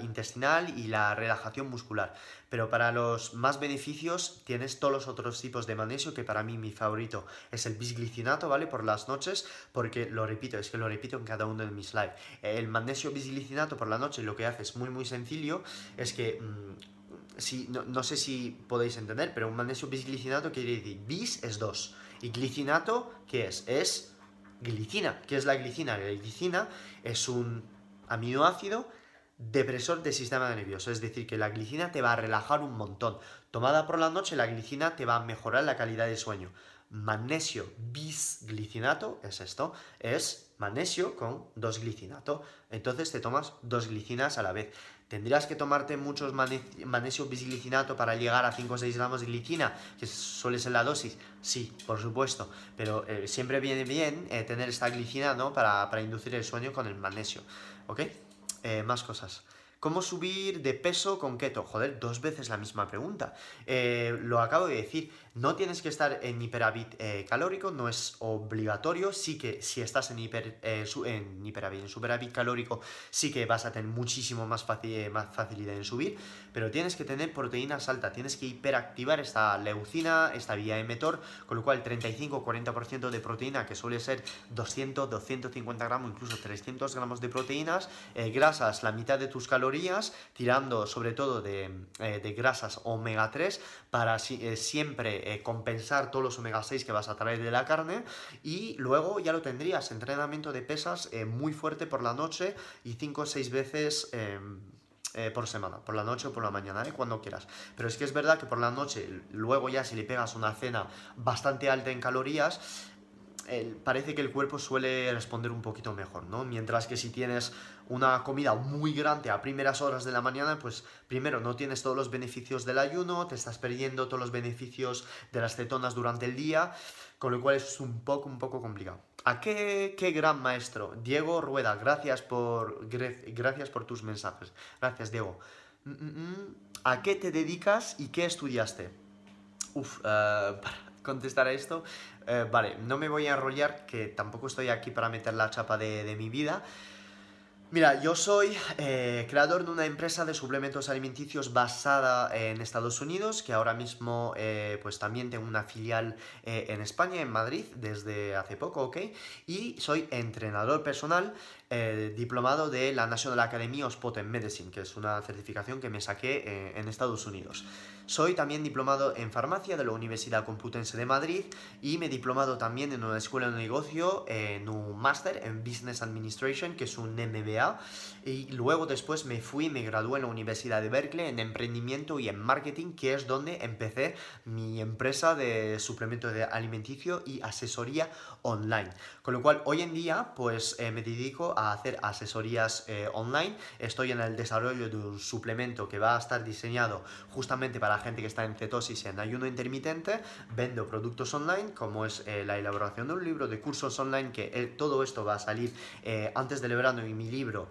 intestinal y la relajación muscular. Pero para los más beneficios tienes todos los otros tipos de magnesio, que para mí mi favorito es el bisglicinato, ¿vale? Por las noches, porque lo repito, es que lo repito en cada uno de mis lives. El magnesio bisglicinato por la noche lo que hace es muy muy sencillo, es que... Mm, si, no, no, sé si podéis entender, pero un magnesio bisglicinato quiere decir bis es 2 y glicinato, ¿qué es? Es glicina. ¿Qué es la glicina? La glicina es un aminoácido depresor del sistema nervioso, es decir, que la glicina te va a relajar un montón. Tomada por la noche, la glicina te va a mejorar la calidad de sueño. Magnesio bisglicinato es esto, es magnesio con dos glicinato. Entonces te tomas dos glicinas a la vez. ¿Tendrías que tomarte muchos magnesio bisglicinato para llegar a 5 o 6 gramos de glicina, que suele ser la dosis? Sí, por supuesto, pero eh, siempre viene bien eh, tener esta glicina ¿no? para, para, inducir el sueño con el magnesio. ¿Ok? Eh, más cosas. ¿Cómo subir de peso con keto? Joder, dos veces la misma pregunta. lo acabo de decir, no tienes que estar en hiperávit eh, calórico, no es obligatorio. Sí que si estás en, hiper, eh, en hiperávit, en calórico, sí que vas a tener muchísimo más, eh, más facilidad en subir. Pero tienes que tener proteínas altas, tienes que hiperactivar esta leucina, esta vía emetor, con lo cual 35-40% de proteína, que suele ser 200, 250 gramos, incluso 300 gramos de proteínas, grasas, la mitad de tus calorías, tirando sobre todo de, de grasas omega 3, para siempre eh, compensar todos los omega 6 que vas a traer de la carne y luego ya lo tendrías, entrenamiento de pesas eh, muy fuerte por la noche y 5 o 6 veces... Em, eh, por semana, por la noche o por la mañana, cuando quieras. Pero es que es verdad que por la noche, luego ya si le pegas una cena bastante alta en calorías, parece que el cuerpo suele responder un poquito mejor, ¿no? Mientras que si tienes una comida muy grande a primeras horas de la mañana, pues primero no tienes todos los beneficios del ayuno, te estás perdiendo todos los beneficios de las cetonas durante el día, con lo cual es un poco, un poco complicado. ¿A qué, qué gran maestro? Diego Rueda, gracias por, gracias por tus mensajes. Gracias, Diego. Mm, mm, mm. ¿A qué te dedicas y qué estudiaste? Uf, uh, contestar a esto. Eh, vale, no me voy a enrollar, que tampoco estoy aquí para meter la chapa de, mi vida. Mira, yo soy eh, creador de una empresa de suplementos alimenticios basada en Estados Unidos, que ahora mismo eh, pues también tengo una filial en España, en Madrid, desde hace poco, ¿ok? Y soy entrenador personal diplomado de la National Academy of Sport Medicine, que es una certificación que me saqué en Estados Unidos. Soy también diplomado en farmacia de la Universidad Complutense de Madrid y me he diplomado también en una escuela de negocio, en un máster en Business Administration, que es un MBA. Y luego después me fui y me gradué en la Universidad de Berkeley en emprendimiento y en marketing, que es donde empecé mi empresa de suplemento de alimenticio y asesoría online. Con lo cual hoy en día pues eh, me dedico a hacer asesorías eh, online. Estoy en el desarrollo de un suplemento que va a estar diseñado justamente para gente que está en cetosis, en ayuno intermitente. Vendo productos online, como es eh, la elaboración de un libro, de cursos online, que eh, todo esto va a salir antes del verano y mi libro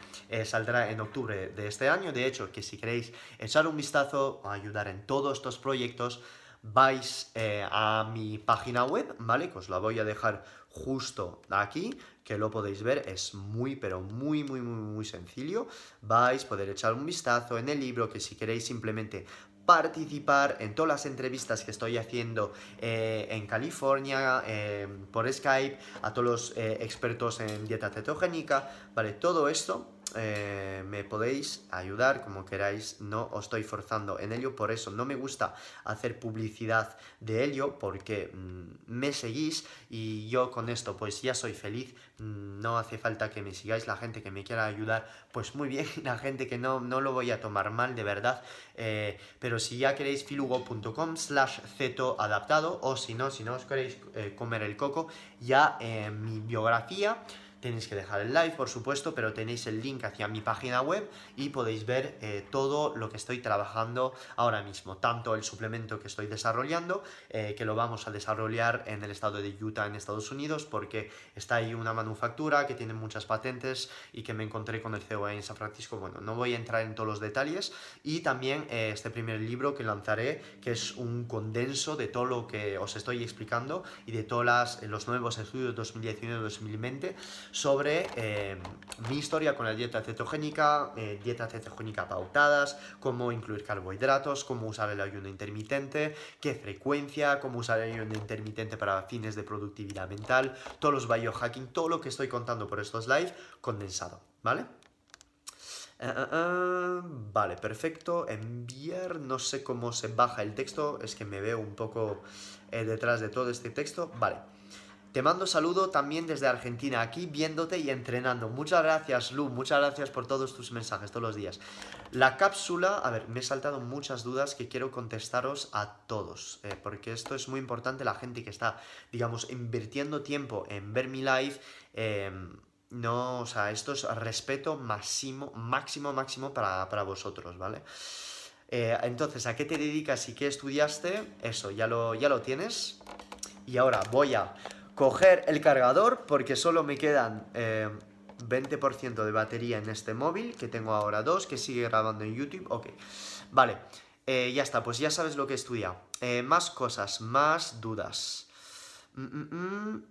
saldrá en octubre de este año. De hecho, que si queréis echar un vistazo, ayudar en todos estos proyectos, vais a mi página web, ¿vale? Que os la voy a dejar justo aquí, que lo podéis ver, es muy, pero muy, muy, muy, muy sencillo. Vais a poder echar un vistazo en el libro, que si queréis simplemente participar en todas las entrevistas que estoy haciendo eh, en California, eh, por Skype, a todos los eh, expertos en dieta cetogénica, ¿vale? Todo esto eh, me podéis ayudar como queráis, no os estoy forzando en ello, por eso no me gusta hacer publicidad de ello, porque mm, me seguís y yo con esto pues ya soy feliz, mm, no hace falta que me sigáis, la gente que me quiera ayudar, pues muy bien, <laughs> la gente que no, no lo voy a tomar mal, de verdad, eh, pero si ya queréis filugo.com slash ceto adaptado, o si no, si no os queréis eh, comer el coco, ya mi biografía, Tenéis que dejar el like, por supuesto, pero tenéis el link hacia mi página web y podéis ver eh, todo lo que estoy trabajando ahora mismo. Tanto el suplemento que estoy desarrollando, eh, que lo vamos a desarrollar en el estado de Utah, en Estados Unidos, porque está ahí una manufactura que tiene muchas patentes y que me encontré con el CEO en San Francisco. Bueno, no voy a entrar en todos los detalles. Y también eh, este primer libro que lanzaré, que es un condenso de todo lo que os estoy explicando y de todos los nuevos estudios 2019-2020 sobre eh, mi historia con la dieta cetogénica, eh, dieta cetogénica pautadas, cómo incluir carbohidratos, cómo usar el ayuno intermitente, qué frecuencia, cómo usar el ayuno intermitente para fines de productividad mental, todos los biohacking, todo lo que estoy contando por estos live condensado, ¿vale? Eh, vale, perfecto. Enviar, no sé cómo se baja el texto, es que me veo un poco detrás de todo este texto. Vale. Te mando saludo también desde Argentina, aquí viéndote y entrenando. Muchas gracias, Lu, muchas gracias por todos tus mensajes todos los días. La cápsula, a ver, me he saltado muchas dudas que quiero contestaros a todos, eh, porque esto es muy importante, la gente que está, digamos, invirtiendo tiempo en ver mi live. Em, no, o sea, esto es respeto máximo, máximo, máximo para, vosotros, ¿vale? Eh, entonces, ¿a qué te dedicas y qué estudiaste? Eso, ya lo, ya lo tienes. Y ahora voy a coger el cargador porque solo me quedan 20% eh, de batería en este móvil, que tengo ahora dos, que sigue grabando en YouTube. Ok, vale, eh, ya está, pues ya sabes lo que estudia. Eh, más cosas, más dudas. Mm, mm, mm.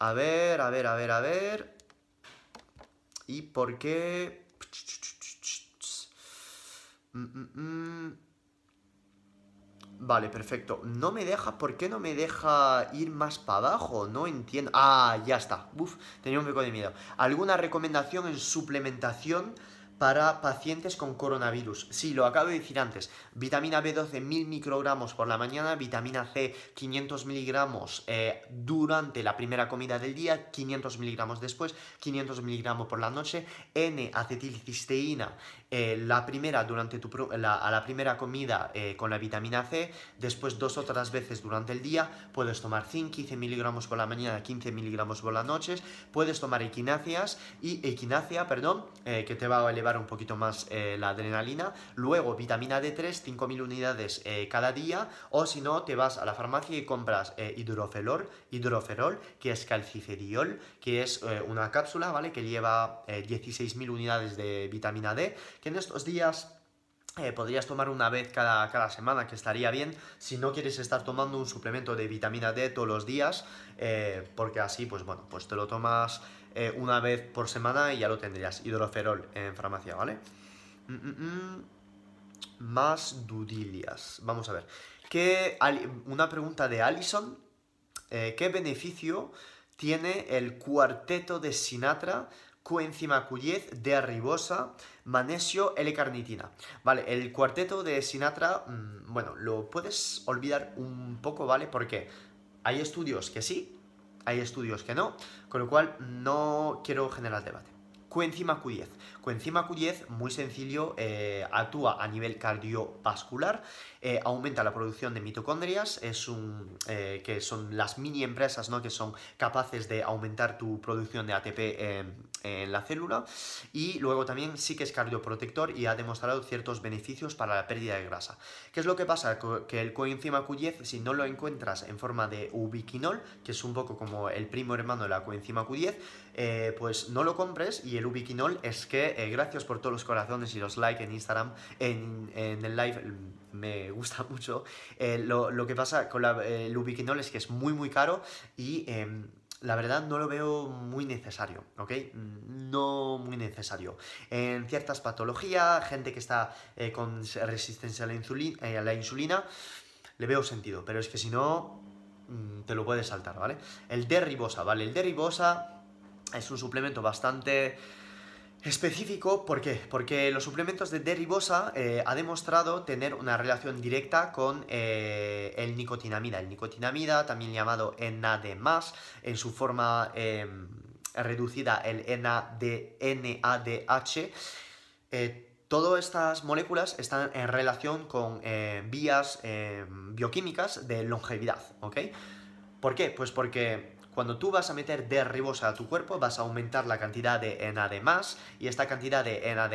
A ver, a ver, a ver, a ver. ¿Y por qué? Vale, perfecto. No me deja, ¿por qué no me deja ir más para abajo? No entiendo. Ah, ya está. Uf, tenía un poco de miedo. ¿Alguna recomendación en suplementación? para pacientes con coronavirus. Sí, lo acabo de decir antes. Vitamina B12 1000 microgramos por la mañana, vitamina C 500 miligramos eh, durante la primera comida del día, 500 miligramos después, 500 miligramos por la noche, N-acetilcisteína eh, la primera durante tu, la, a la primera comida eh, con la vitamina C, después dos otras veces durante el día, puedes tomar 5, 15 miligramos por la mañana, 15 miligramos por las noches, puedes tomar equináceas y equinacia, perdón, eh, que te va a elevar un poquito más la adrenalina, luego vitamina D3, 5000 unidades cada día, o si no, te vas a la farmacia y compras hidroferol, hidroferol, que es calciferiol, que es una cápsula, ¿vale? Que lleva 16.000 unidades de vitamina D, en estos días eh, podrías tomar una vez cada, cada, semana, que estaría bien, si no quieres estar tomando un suplemento de vitamina D todos los días, eh, porque así, pues bueno, pues te lo tomas eh, una vez por semana y ya lo tendrías, hidroferol en farmacia, ¿vale? Mm, mm, mm. Más dudilias, vamos a ver. ¿Qué, una pregunta de Allison, ¿qué beneficio tiene el cuarteto de Sinatra coenzima Q10, D-ribosa, magnesio, L-carnitina. Vale, el cuarteto de Sinatra, mm, bueno, lo puedes olvidar un poco, ¿vale? Porque hay estudios que sí, hay estudios que no, con lo cual no quiero generar debate. Coenzima Q10. Coenzima Q10, muy sencillo, eh, actúa a nivel cardiovascular, eh, aumenta la producción de mitocondrias, es un, eh, que son las mini empresas ¿no? que son capaces de aumentar tu producción de ATP en la célula y luego también sí que es cardioprotector y ha demostrado ciertos beneficios para la pérdida de grasa. ¿Qué es lo que pasa? Que el coenzima Q10, si no lo encuentras en forma de ubiquinol, que es un poco como el primo hermano de la coenzima Q10, eh, pues no lo compres y el ubiquinol es que, eh, gracias por todos los corazones y los likes en Instagram, en, el live mm, me gusta <laughs> mucho, eh, lo, que pasa con el ubiquinol es que es muy muy caro y em, la verdad no lo veo muy necesario, ¿ok? No muy necesario. En ciertas patologías, gente que está eh, con resistencia a la, insulina, eh, a la insulina, le veo sentido, pero es que si no, mm, te lo puedes saltar, ¿vale? El derribosa, ¿vale? El derribosa es un suplemento bastante específico, ¿por qué? Porque los suplementos de derivosa eh, ha demostrado tener una relación directa con eh, el nicotinamida. El nicotinamida, también llamado NAD+, en su forma em, reducida, el NADH, eh, Todas estas moléculas están en relación con vías em, bioquímicas de longevidad, ¿ok? ¿Por qué? Pues porque cuando tú vas a meter D ribosa a tu cuerpo, vas a aumentar la cantidad de NAD+, y esta cantidad de NAD+,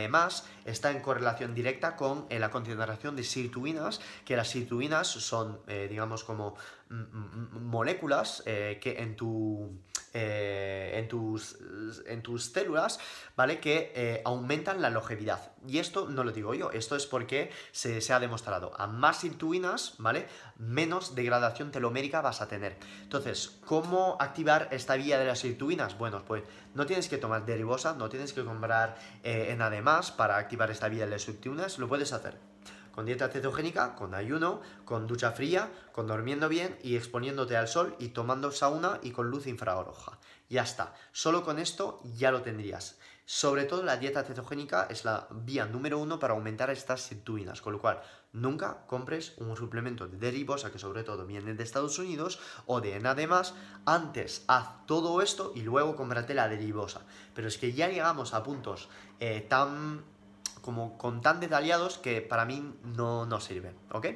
está en correlación directa con eh, la concentración de sirtuinas, que las sirtuinas son, eh, digamos, como moléculas eh, que en tu eh, en, tus, en tus células, ¿vale? Que eh, aumentan la longevidad. Y esto no lo digo yo, esto es porque se, ha demostrado. A más sirtuinas, ¿vale? Menos degradación telomérica vas a tener. Entonces, ¿cómo activar esta vía de las sirtuinas? Bueno, pues no tienes que tomar derivosa, no tienes que comprar eh, en además para activar esta vía de las sirtuinas, lo puedes hacer con dieta cetogénica, con ayuno, con ducha fría, con durmiendo bien y exponiéndote al sol y tomando sauna y con luz infrarroja. Ya está. Solo con esto ya lo tendrías. Sobre todo la dieta cetogénica es la vía número uno para aumentar estas sirtuinas, con lo cual nunca compres un suplemento de derivosa que sobre todo viene de Estados Unidos o de nada más. Antes haz todo esto y luego cómprate la derivosa. Pero es que ya llegamos a puntos eh, tan como con tan detallados que para mí no, no sirven, ¿ok?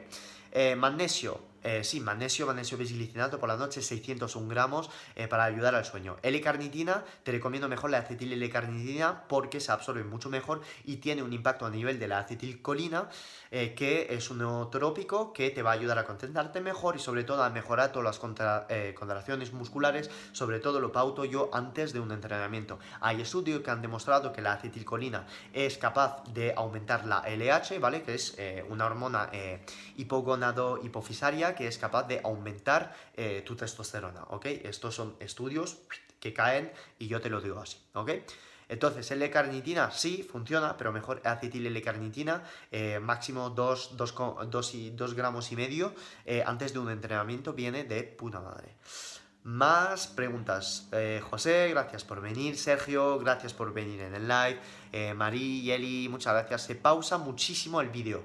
Eh, magnesio, eh, sí, magnesio, magnesio bisilicinato por la noche, 601 gramos eh, para ayudar al sueño. L-carnitina, te recomiendo mejor la acetil L-carnitina porque se absorbe mucho mejor y tiene un impacto a nivel de la acetilcolina, eh, que es un neotrópico que te va a ayudar a concentrarte mejor y sobre todo a mejorar todas las contracciones musculares, sobre todo lo pauto yo antes de un entrenamiento. Hay estudios que han demostrado que la acetilcolina es capaz de aumentar la LH, ¿vale? Que es una hormona hipogonado hipofisaria que es capaz de aumentar eh, tu testosterona, ¿ok? Estos son estudios que caen y yo te lo digo así, ¿ok? Entonces, L-carnitina sí funciona, pero mejor acetil L-carnitina, eh, máximo 2, gramos y medio eh, antes de un entrenamiento, viene de puta madre. Más preguntas. José, gracias por venir. Sergio, gracias por venir en el live. Eh, Marí y Eli, muchas gracias. Se pausa muchísimo el vídeo.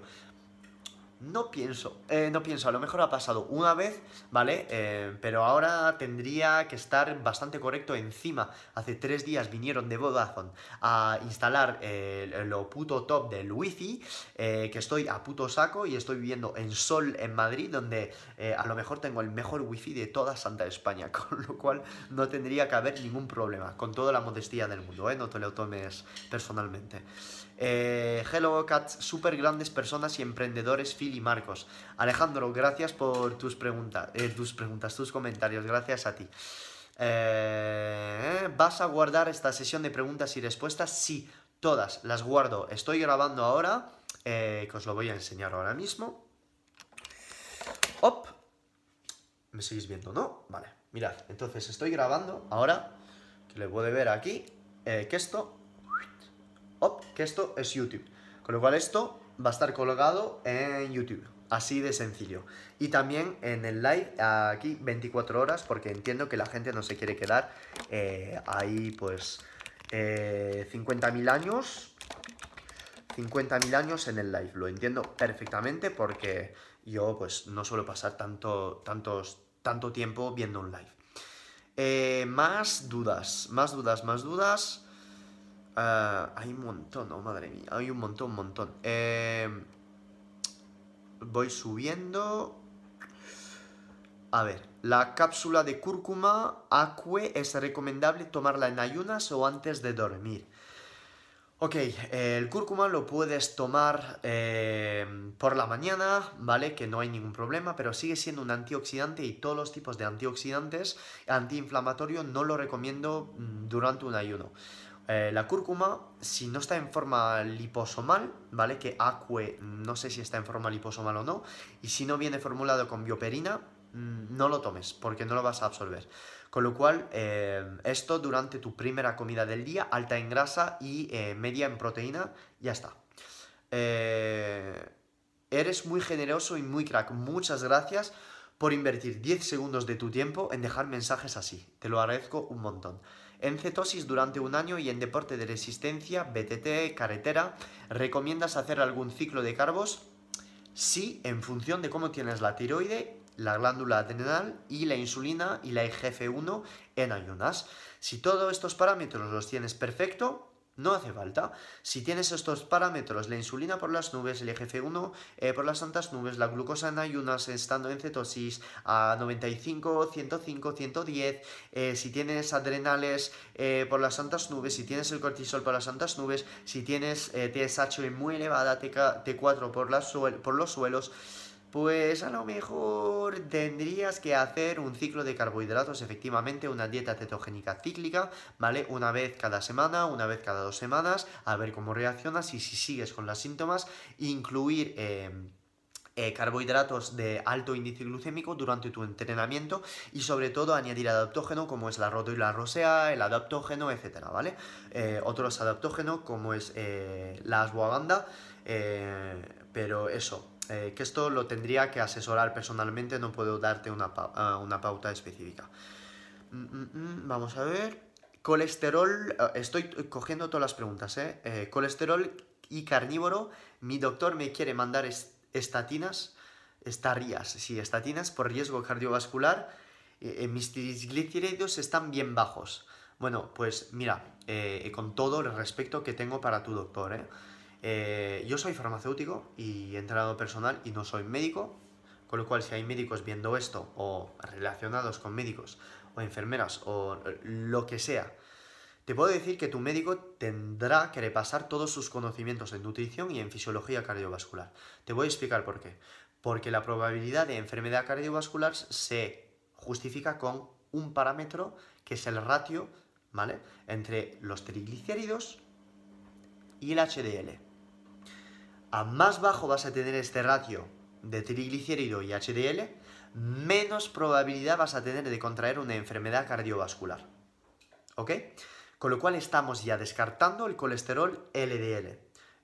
No pienso, eh, no pienso, a lo mejor ha pasado una vez, ¿vale? Eh, pero ahora tendría que estar bastante correcto encima. Hace tres días vinieron de Vodafone a instalar eh, lo puto top del wifi, que estoy a puto saco y estoy viviendo en Sol, en Madrid, donde a lo mejor tengo el mejor wifi de toda Santa España, <laughs> con lo cual no tendría que haber ningún problema, con toda la modestia del mundo, ¿eh? No te lo tomes personalmente. Eh, hello Cats, super grandes personas y emprendedores Phil y Marcos. Alejandro, gracias por tus preguntas, eh, tus preguntas, tus comentarios, gracias a ti. Eh, ¿Vas a guardar esta sesión de preguntas y respuestas? Sí, todas las guardo. Estoy grabando ahora, que os lo voy a enseñar ahora mismo. Op. ¿Me seguís viendo, no? Vale, mirad, entonces estoy grabando ahora, que le puede ver aquí, que esto que esto es YouTube. Con lo cual esto va a estar colgado en YouTube. Así de sencillo. Y también en el live aquí 24 horas porque entiendo que la gente no se quiere quedar eh, ahí pues eh, 50.000 años. 50.000 años en el live. Lo entiendo perfectamente porque yo pues no suelo pasar tanto, tanto tiempo viendo un live. Eh, más dudas, más dudas, más dudas. Ah, hay un montón, oh madre mía, hay un montón, un montón. Em, voy subiendo. a ver, la cápsula de cúrcuma acue es recomendable tomarla en ayunas o antes de dormir. Ok, el cúrcuma lo puedes tomar eh, por la mañana, ¿vale? Que no hay ningún problema, pero sigue siendo un antioxidante y todos los tipos de antioxidantes antiinflamatorio no lo recomiendo mm, durante un ayuno. Eh, la cúrcuma, si no está en forma liposomal, ¿vale? Que acue, no sé si está en forma liposomal o no, y si no viene formulado con bioperina, mm, no lo tomes porque no lo vas a absorber. Con lo cual, eh, esto durante tu primera comida del día, alta en grasa y eh, media en proteína, ya está. Eres muy generoso y muy crack. Muchas gracias por invertir 10 segundos de tu tiempo en dejar mensajes así. Te lo agradezco un montón. En cetosis durante un año y en deporte de resistencia, BTT, carretera, ¿recomiendas hacer algún ciclo de carbos? Sí, en función de cómo tienes la tiroide la glándula adrenal y la insulina y la IGF-1 en ayunas. Si todos estos parámetros los tienes perfecto, no hace falta. Si tienes estos parámetros, la insulina por las nubes, el IGF-1 eh, por las santas nubes, la glucosa en ayunas estando en cetosis a 95, 105, 110, si tienes adrenales eh, por las santas nubes, si tienes el cortisol por las santas nubes, si tienes eh, TSH muy elevada, T4 por, por los suelos, pues a lo mejor tendrías que hacer un ciclo de carbohidratos, efectivamente, una dieta cetogénica cíclica, ¿vale? Una vez cada semana, una vez cada dos semanas, a ver cómo reaccionas y si sigues con los síntomas, incluir... Em, eh, carbohidratos de alto índice glucémico durante tu entrenamiento y sobre todo añadir adaptógeno como es la rodo y la rosea, el adaptógeno, etcétera, ¿vale? Eh, otros adaptógenos como es eh, la ashwagandha, pero eso, eh, que esto lo tendría que asesorar personalmente, no puedo darte una, ah, pauta específica. Mm, mm, mm, vamos a ver. Colesterol, ah, estoy cogiendo todas las preguntas, ¿eh? ¿eh? Colesterol y carnívoro, mi doctor me quiere mandar estatinas, estarías, sí, estatinas por riesgo cardiovascular, eh, mis triglicéridos están bien bajos. Bueno, pues mira, con todo el respeto que tengo para tu doctor, ¿eh? Eh, yo soy farmacéutico y entrenador personal y no soy médico, con lo cual si hay médicos viendo esto o relacionados con médicos o enfermeras o lo que sea, te puedo decir que tu médico tendrá que repasar todos sus conocimientos en nutrición y en fisiología cardiovascular. Te voy a explicar por qué. Porque la probabilidad de enfermedad cardiovascular se justifica con un parámetro que es el ratio, ¿vale? Entre los triglicéridos y el HDL a más bajo vas a tener este ratio de triglicérido y HDL, menos probabilidad vas a tener de contraer una enfermedad cardiovascular. ¿Ok? Con lo cual estamos ya descartando el colesterol LDL.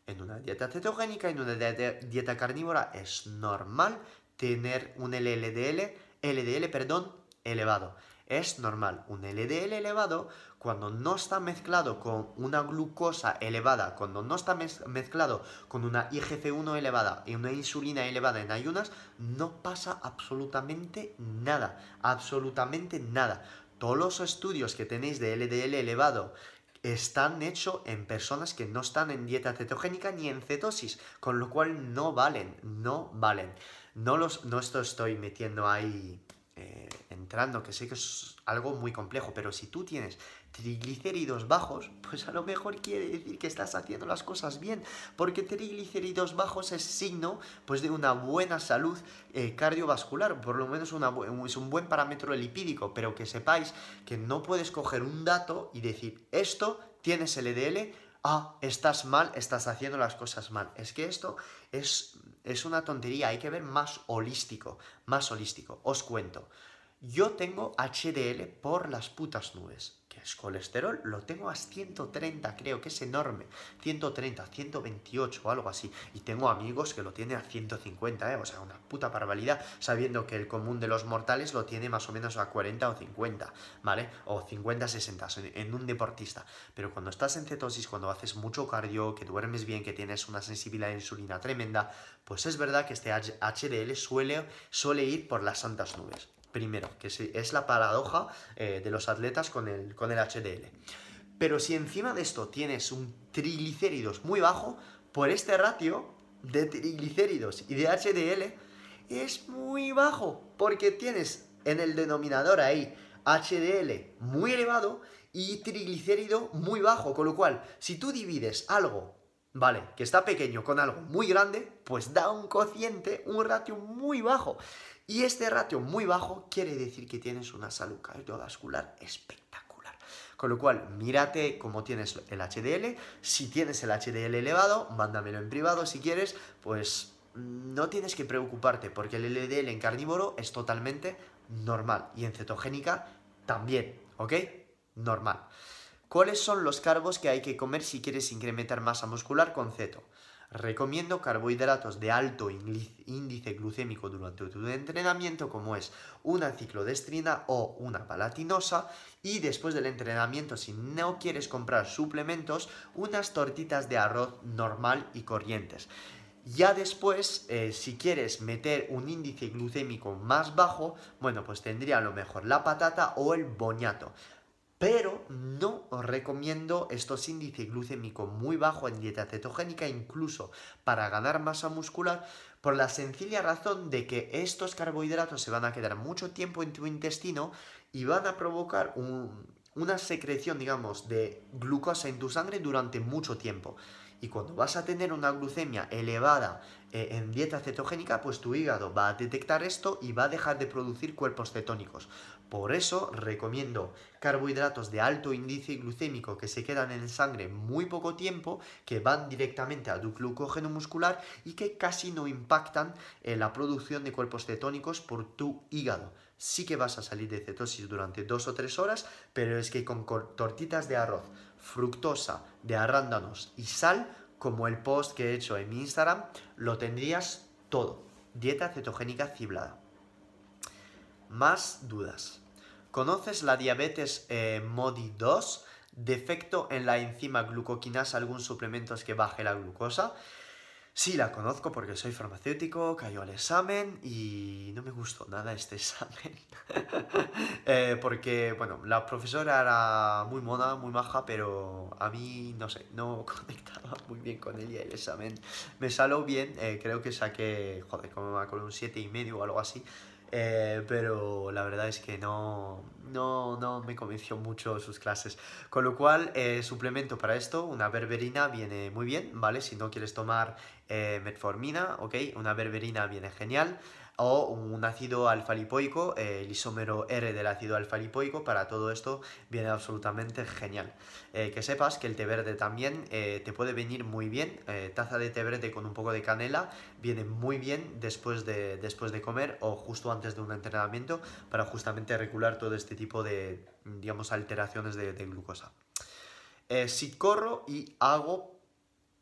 En una dieta cetogénica, en una dieta carnívora, es normal tener un LDL, LDL perdón, elevado. Es normal, un LDL elevado cuando no está mezclado con una glucosa elevada, cuando no está mezclado con una IGF-1 elevada y una insulina elevada en ayunas, no pasa absolutamente nada, absolutamente nada. Todos los estudios que tenéis de LDL elevado están hechos en personas que no están en dieta cetogénica ni en cetosis, con lo cual no valen, no valen. No, los, no esto estoy metiendo ahí eh, entrando, que sé que es algo muy complejo, pero si tú tienes triglicéridos bajos, <laughs> pues a lo mejor quiere decir que estás haciendo las cosas bien, porque triglicéridos bajos es signo pues de una buena salud eh, cardiovascular, por lo menos es un buen parámetro lipídico, pero que sepáis que no puedes coger un dato y decir esto tienes LDL, ah, estás mal, estás haciendo las cosas mal. Es que esto es, es una tontería, hay que ver más holístico, más holístico. Os cuento. Yo tengo HDL por las putas nubes. ¿Qué es colesterol? Lo tengo a 130, creo que es enorme. 130, 128 o algo así. Y tengo amigos que lo tienen a 150, ¿eh? O sea, una puta barbaridad, sabiendo que el común de los mortales lo tiene más o menos a 40 o 50, ¿vale? O 50, 60 en un deportista. Pero cuando estás en cetosis, cuando haces mucho cardio, que duermes bien, que tienes una sensibilidad a insulina tremenda, pues es verdad que este HDL suele ir por las santas nubes primero, que es la paradoja eh, de los atletas con el, con el HDL. Pero si encima de esto tienes un triglicéridos muy bajo, por este ratio de triglicéridos y de HDL es muy bajo, porque tienes en el denominador hay HDL muy elevado y triglicérido muy bajo, con lo cual, si tú divides algo, ¿vale? Que está pequeño con algo muy grande, pues da un cociente, un ratio muy bajo. Y este ratio muy bajo quiere decir que tienes una salud cardiovascular espectacular. Con lo cual, mírate cómo tienes el HDL. Si tienes el HDL elevado, mándamelo en privado si quieres, pues no tienes que preocuparte porque el LDL en carnívoro es totalmente normal y en cetogénica también, ¿ok? Normal. ¿Cuáles son los carbos que hay que comer si quieres incrementar masa muscular con ceto? Recomiendo carbohidratos de alto índice glucémico durante tu entrenamiento, como es una ciclodestrina o una palatinosa. Y después del entrenamiento, si no quieres comprar suplementos, unas tortitas de arroz normal y corrientes. Ya después, eh, si quieres meter un índice glucémico más bajo, bueno, pues tendría a lo mejor la patata o el boñato. Pero no os recomiendo estos índices glucémicos muy bajos en dieta cetogénica, incluso para ganar masa muscular, por la sencilla razón de que estos carbohidratos se van a quedar mucho tiempo en tu intestino y van a provocar una secreción, digamos, de glucosa en tu sangre durante mucho tiempo. Y cuando vas a tener una glucemia elevada eh, en dieta cetogénica, pues tu hígado va a detectar esto y va a dejar de producir cuerpos cetónicos. Por eso recomiendo carbohidratos de alto índice glucémico que se quedan en sangre muy poco tiempo, que van directamente a tu glucógeno muscular y que casi no impactan en la producción de cuerpos cetónicos por tu hígado. Sí que vas a salir de cetosis durante dos o tres horas, pero es que con tortitas de arroz, fructosa, de arándanos y sal, como el post que he hecho en mi Instagram, lo tendrías todo. Dieta cetogénica ciblada. Más dudas. ¿Conoces la diabetes eh, MODI 2? ¿Defecto en la enzima glucoquinasa, algún suplemento que baje la glucosa? Sí, la conozco porque soy farmacéutico, cayó al examen y no me gustó nada este <laughs> examen. <laughs> Eh, porque, bueno, la profesora era muy mona, muy maja, pero a mí, no sé, no <laughs> conectaba muy bien con ella el examen. Me salió bien, eh, creo que saqué, joder, como con un 7 y medio o algo así. Eh, pero la verdad es que no, no, no, me convenció mucho sus clases. Con lo cual, eh, suplemento para esto, una berberina viene muy bien, ¿vale? Si no quieres tomar eh, metformina, ¿ok? Una berberina viene genial o un ácido alfa-lipoico, eh, el isómero R del ácido alfa-lipoico, para todo esto viene absolutamente genial. Eh, que sepas que el té verde también eh, te puede venir muy bien, taza de té verde con un poco de canela viene muy bien después de, después de comer o justo antes de un entrenamiento para justamente regular todo este tipo de, digamos, alteraciones de, de glucosa. si corro y hago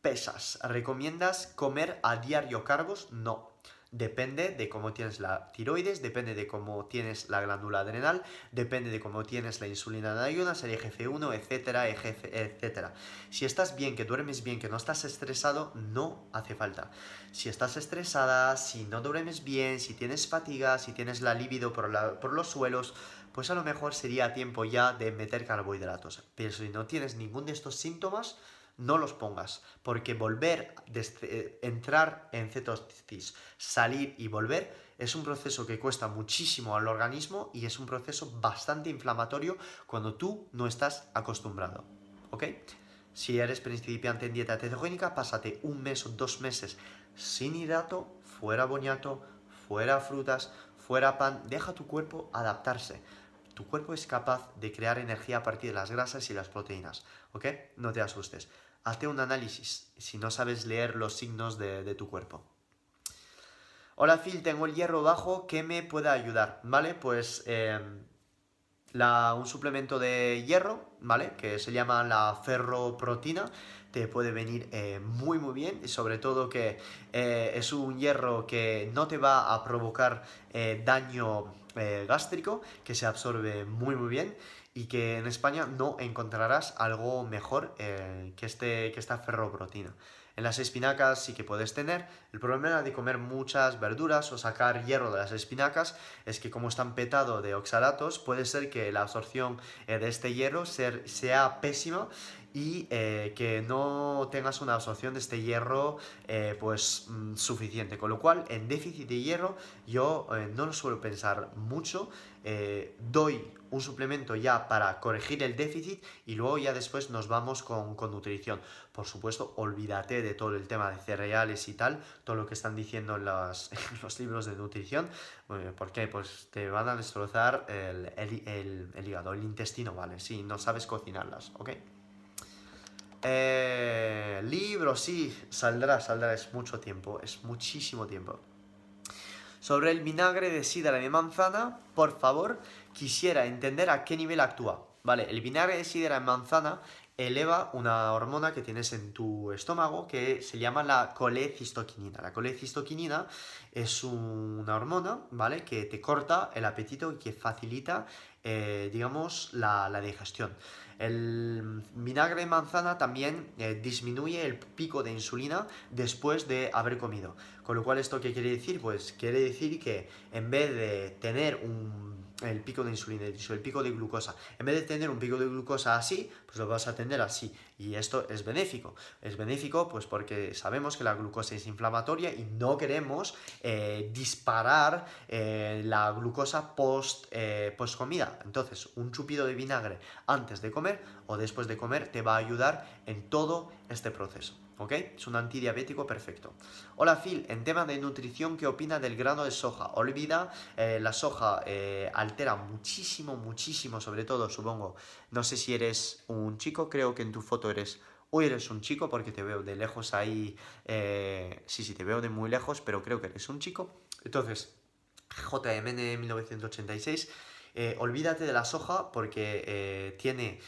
pesas, ¿recomiendas comer a diario cargos? No depende de cómo tienes la tiroides, depende de cómo tienes la glándula adrenal, depende de cómo tienes la insulina de ayunas, el EGF1, etcétera, etcétera. Si estás bien, que duermes bien, que no estás estresado, no hace falta. Si estás estresada, si no duermes bien, si tienes fatiga, si tienes la libido por, por los suelos, pues a lo mejor sería tiempo ya de meter carbohidratos. Pero si no tienes ningún de estos síntomas, no los pongas, porque volver, desde, entrar en cetosis, salir y volver es un proceso que cuesta muchísimo al organismo y es un proceso bastante inflamatorio cuando tú no estás acostumbrado. ¿Ok? Si eres principiante en dieta cetogénica, pásate un mes o dos meses sin hidrato, fuera boñato, fuera frutas, fuera pan, deja tu cuerpo adaptarse. Tu cuerpo es capaz de crear energía a partir de las grasas y las proteínas, ¿ok? No te asustes hazte un análisis si no sabes leer los signos de, tu cuerpo. Hola Phil, tengo el hierro bajo, ¿qué me puede ayudar? ¿Vale? Pues em, un suplemento de hierro, ¿vale? Que se llama la ferroprotina, te puede venir eh, muy muy bien y sobre todo que eh, es un hierro que no te va a provocar eh, daño gástrico, que se absorbe muy muy bien y que en España no encontrarás algo mejor eh, que, este, que esta ferroprotina. En las espinacas sí que puedes tener. El problema de comer muchas verduras o sacar hierro de las espinacas es que como están petados de oxalatos, puede ser que la absorción eh, de este hierro sea pésima y eh, que no tengas una absorción de este hierro eh, pues mm, suficiente. Con lo cual, en déficit de hierro yo eh, no lo suelo pensar mucho, doy un suplemento ya para corregir el déficit y luego ya después nos vamos con, nutrición. Por supuesto, olvídate de todo el tema de cereales y tal, todo lo que están diciendo en, <laughs> los libros de nutrición. ¿Por qué? Pues te van a destrozar el, el hígado, el intestino, ¿vale? Si no sabes cocinarlas, ¿ok? Eh, libro, sí, saldrá, saldrá, es mucho tiempo, es muchísimo tiempo. Sobre el vinagre de sidra de manzana, por favor, quisiera entender a qué nivel actúa. Vale, el vinagre de sidra de manzana eleva una hormona que tienes en tu estómago que se llama la colecistoquinina. La colecistoquinina es una hormona, ¿vale? Que te corta el apetito y que facilita, eh, digamos, la, la digestión. El vinagre de manzana también eh, disminuye el pico de insulina después de haber comido. Con lo cual, ¿esto qué quiere decir? Pues quiere decir que en vez de tener un el pico de insulina, el pico de glucosa. En vez de tener un pico de glucosa así, pues lo vas a tener así. Y esto es benéfico. Es benéfico pues porque sabemos que la glucosa es inflamatoria y no queremos eh, disparar eh, la glucosa post, eh, post comida. Entonces, un chupido de vinagre antes de comer o después de comer te va a ayudar en todo este proceso. ¿Ok? Es un antidiabético perfecto. Hola Phil, en tema de nutrición, ¿qué opina del grano de soja? Olvida, eh, la soja eh, altera muchísimo, muchísimo, sobre todo, supongo. No sé si eres un chico, creo que en tu foto eres Hoy eres un chico porque te veo de lejos ahí. Eh, sí, sí, te veo de muy lejos, pero creo que eres un chico. Entonces, JMN 1986. olvídate de la soja porque tiene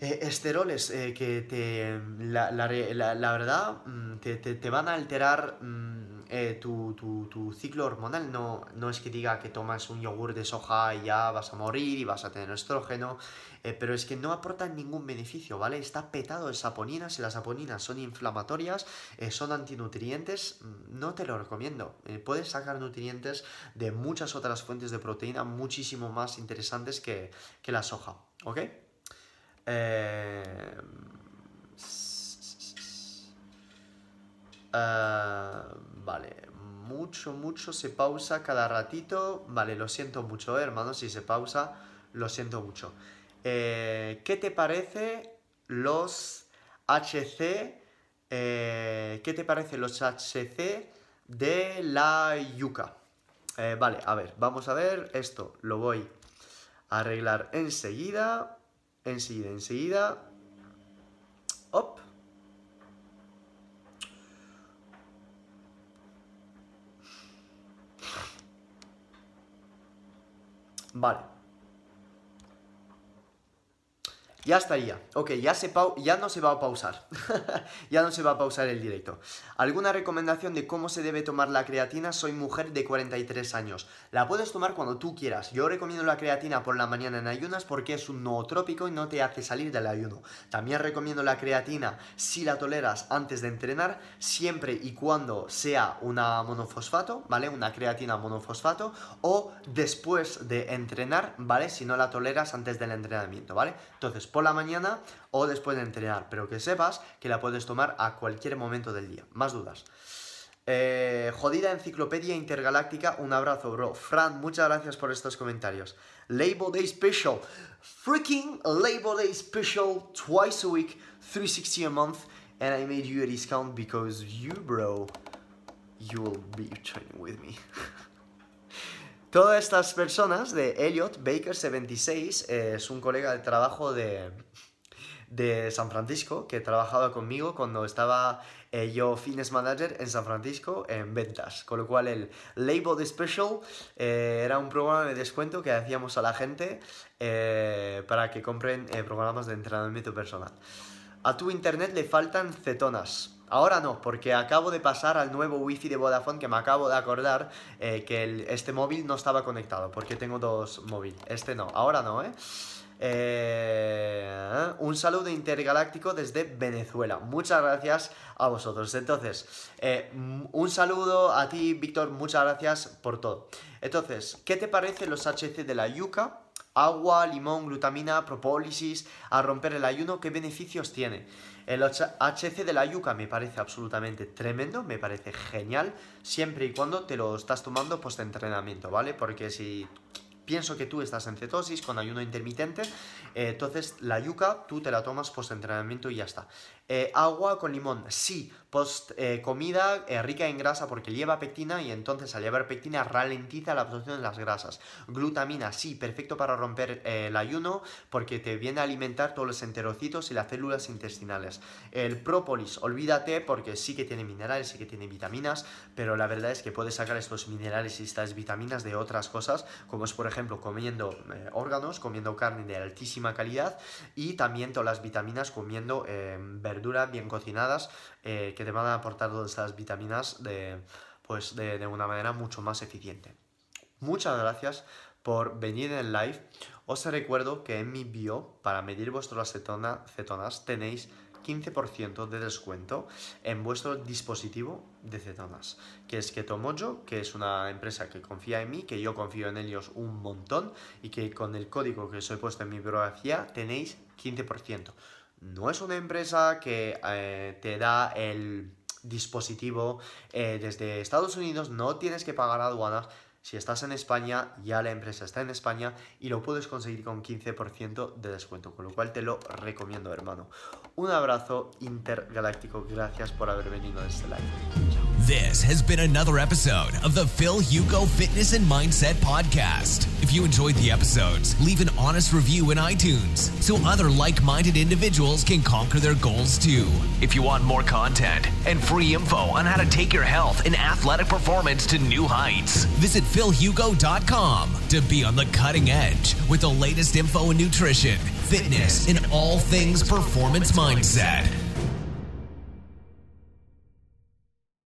eh, esteroles eh, que te, la, verdad mm, te, van a alterar mm, eh, tu, ciclo hormonal. No, no es que diga que tomas un yogur de soja y ya vas a morir y vas a tener estrógeno, pero es que no aporta ningún beneficio, ¿vale? Está petado de saponinas y las saponinas son inflamatorias, son antinutrientes, mm, no te lo recomiendo. puedes sacar nutrientes de muchas otras fuentes de proteína muchísimo más interesantes que, que la soja, ¿ok? Eh, ah, vale, mucho, mucho se pausa cada ratito. Vale, lo siento mucho, eh, hermano, si se pausa, lo siento mucho. Eh, ¿Qué te parece los HC? ¿Qué te parece los HC de la yuca? vale, a ver, vamos a ver esto. Lo voy a arreglar enseguida. Enseguida, enseguida. Op. Vale. Ya estaría. Ok, ya, se ya no se va a pausar. <laughs> ya no se va a pausar el directo. ¿Alguna recomendación de cómo se debe tomar la creatina? Soy mujer de 43 años. La puedes tomar cuando tú quieras. Yo recomiendo la creatina por la mañana en ayunas porque es un nootrópico y no te hace salir del ayuno. También recomiendo la creatina si la toleras antes de entrenar, siempre y cuando sea una monofosfato, ¿vale? Una creatina monofosfato o después de entrenar, ¿vale? Si no la toleras antes del entrenamiento, ¿vale? Entonces, por la mañana o después de entrenar, pero que sepas que la puedes tomar a cualquier momento del día. Más dudas. Eh, jodida enciclopedia intergaláctica, un abrazo, bro. Fran, muchas gracias por estos comentarios. Label Day Special, freaking Label Day Special, twice a week, 360 a month, and I made you a discount because you, bro, you will be training with me. <laughs> Todas estas personas de Elliot Baker 76 eh, es un colega de trabajo de, de San Francisco que trabajaba conmigo cuando estaba eh, yo fitness manager en San Francisco en ventas. Con lo cual el Label de Special eh, era un programa de descuento que hacíamos a la gente para que compren programas de entrenamiento personal. A tu internet le faltan cetonas. Ahora no, porque acabo de pasar al nuevo wifi de Vodafone que me acabo de acordar eh, que este móvil no estaba conectado, porque tengo dos móviles. Este no, ahora no, ¿eh? ¿eh? un saludo intergaláctico desde Venezuela. Muchas gracias a vosotros. Entonces, eh, un saludo a ti, Víctor. Muchas gracias por todo. Entonces, ¿qué te parece los HC de la yuca? Agua, limón, glutamina, propólisis, a romper el ayuno, ¿qué beneficios tiene? El HC de la yuca me parece absolutamente tremendo, me parece genial, siempre y cuando te lo estás tomando post entrenamiento, ¿vale? Porque si pienso que tú estás en cetosis con ayuno intermitente, eh, entonces la yuca tú te la tomas post entrenamiento y ya está. Eh, agua con limón, sí, post eh, comida rica en grasa porque lleva pectina y entonces al llevar pectina ralentiza la absorción de las grasas. Glutamina, sí, perfecto para romper el ayuno porque te viene a alimentar todos los enterocitos y las células intestinales. El própolis, olvídate porque sí que tiene minerales, sí que tiene vitaminas, pero la verdad es que puedes sacar estos minerales y estas vitaminas de otras cosas, como es por ejemplo comiendo órganos, comiendo carne de altísima calidad y también todas las vitaminas comiendo bien cocinadas eh, que te van a aportar todas estas vitaminas de, pues de, una manera mucho más eficiente. Muchas gracias por venir en live. Os recuerdo que en mi bio, para medir vuestras cetonas, tenéis 15% de descuento en vuestro dispositivo de cetonas, que es Ketomojo, que es una empresa que confía en mí, que yo confío en ellos un montón y que con el código que os he puesto en mi biografía tenéis 15%. No es una empresa que eh, te da el dispositivo eh, desde Estados Unidos, no tienes que pagar aduanas, si estás en España, ya la empresa está en España y lo puedes conseguir con 15% de descuento, con lo cual te lo recomiendo, hermano. Un abrazo intergaláctico, gracias por haber venido a este live. This has been another episode of the Phil Hugo Fitness and Mindset Podcast. If you enjoyed the episodes, leave an honest review in iTunes so other like minded individuals can conquer their goals too. If you want more content and free info on how to take your health and athletic performance to new heights, visit philhugo.com to be on the cutting edge with the latest info in nutrition, fitness, and all things performance mindset.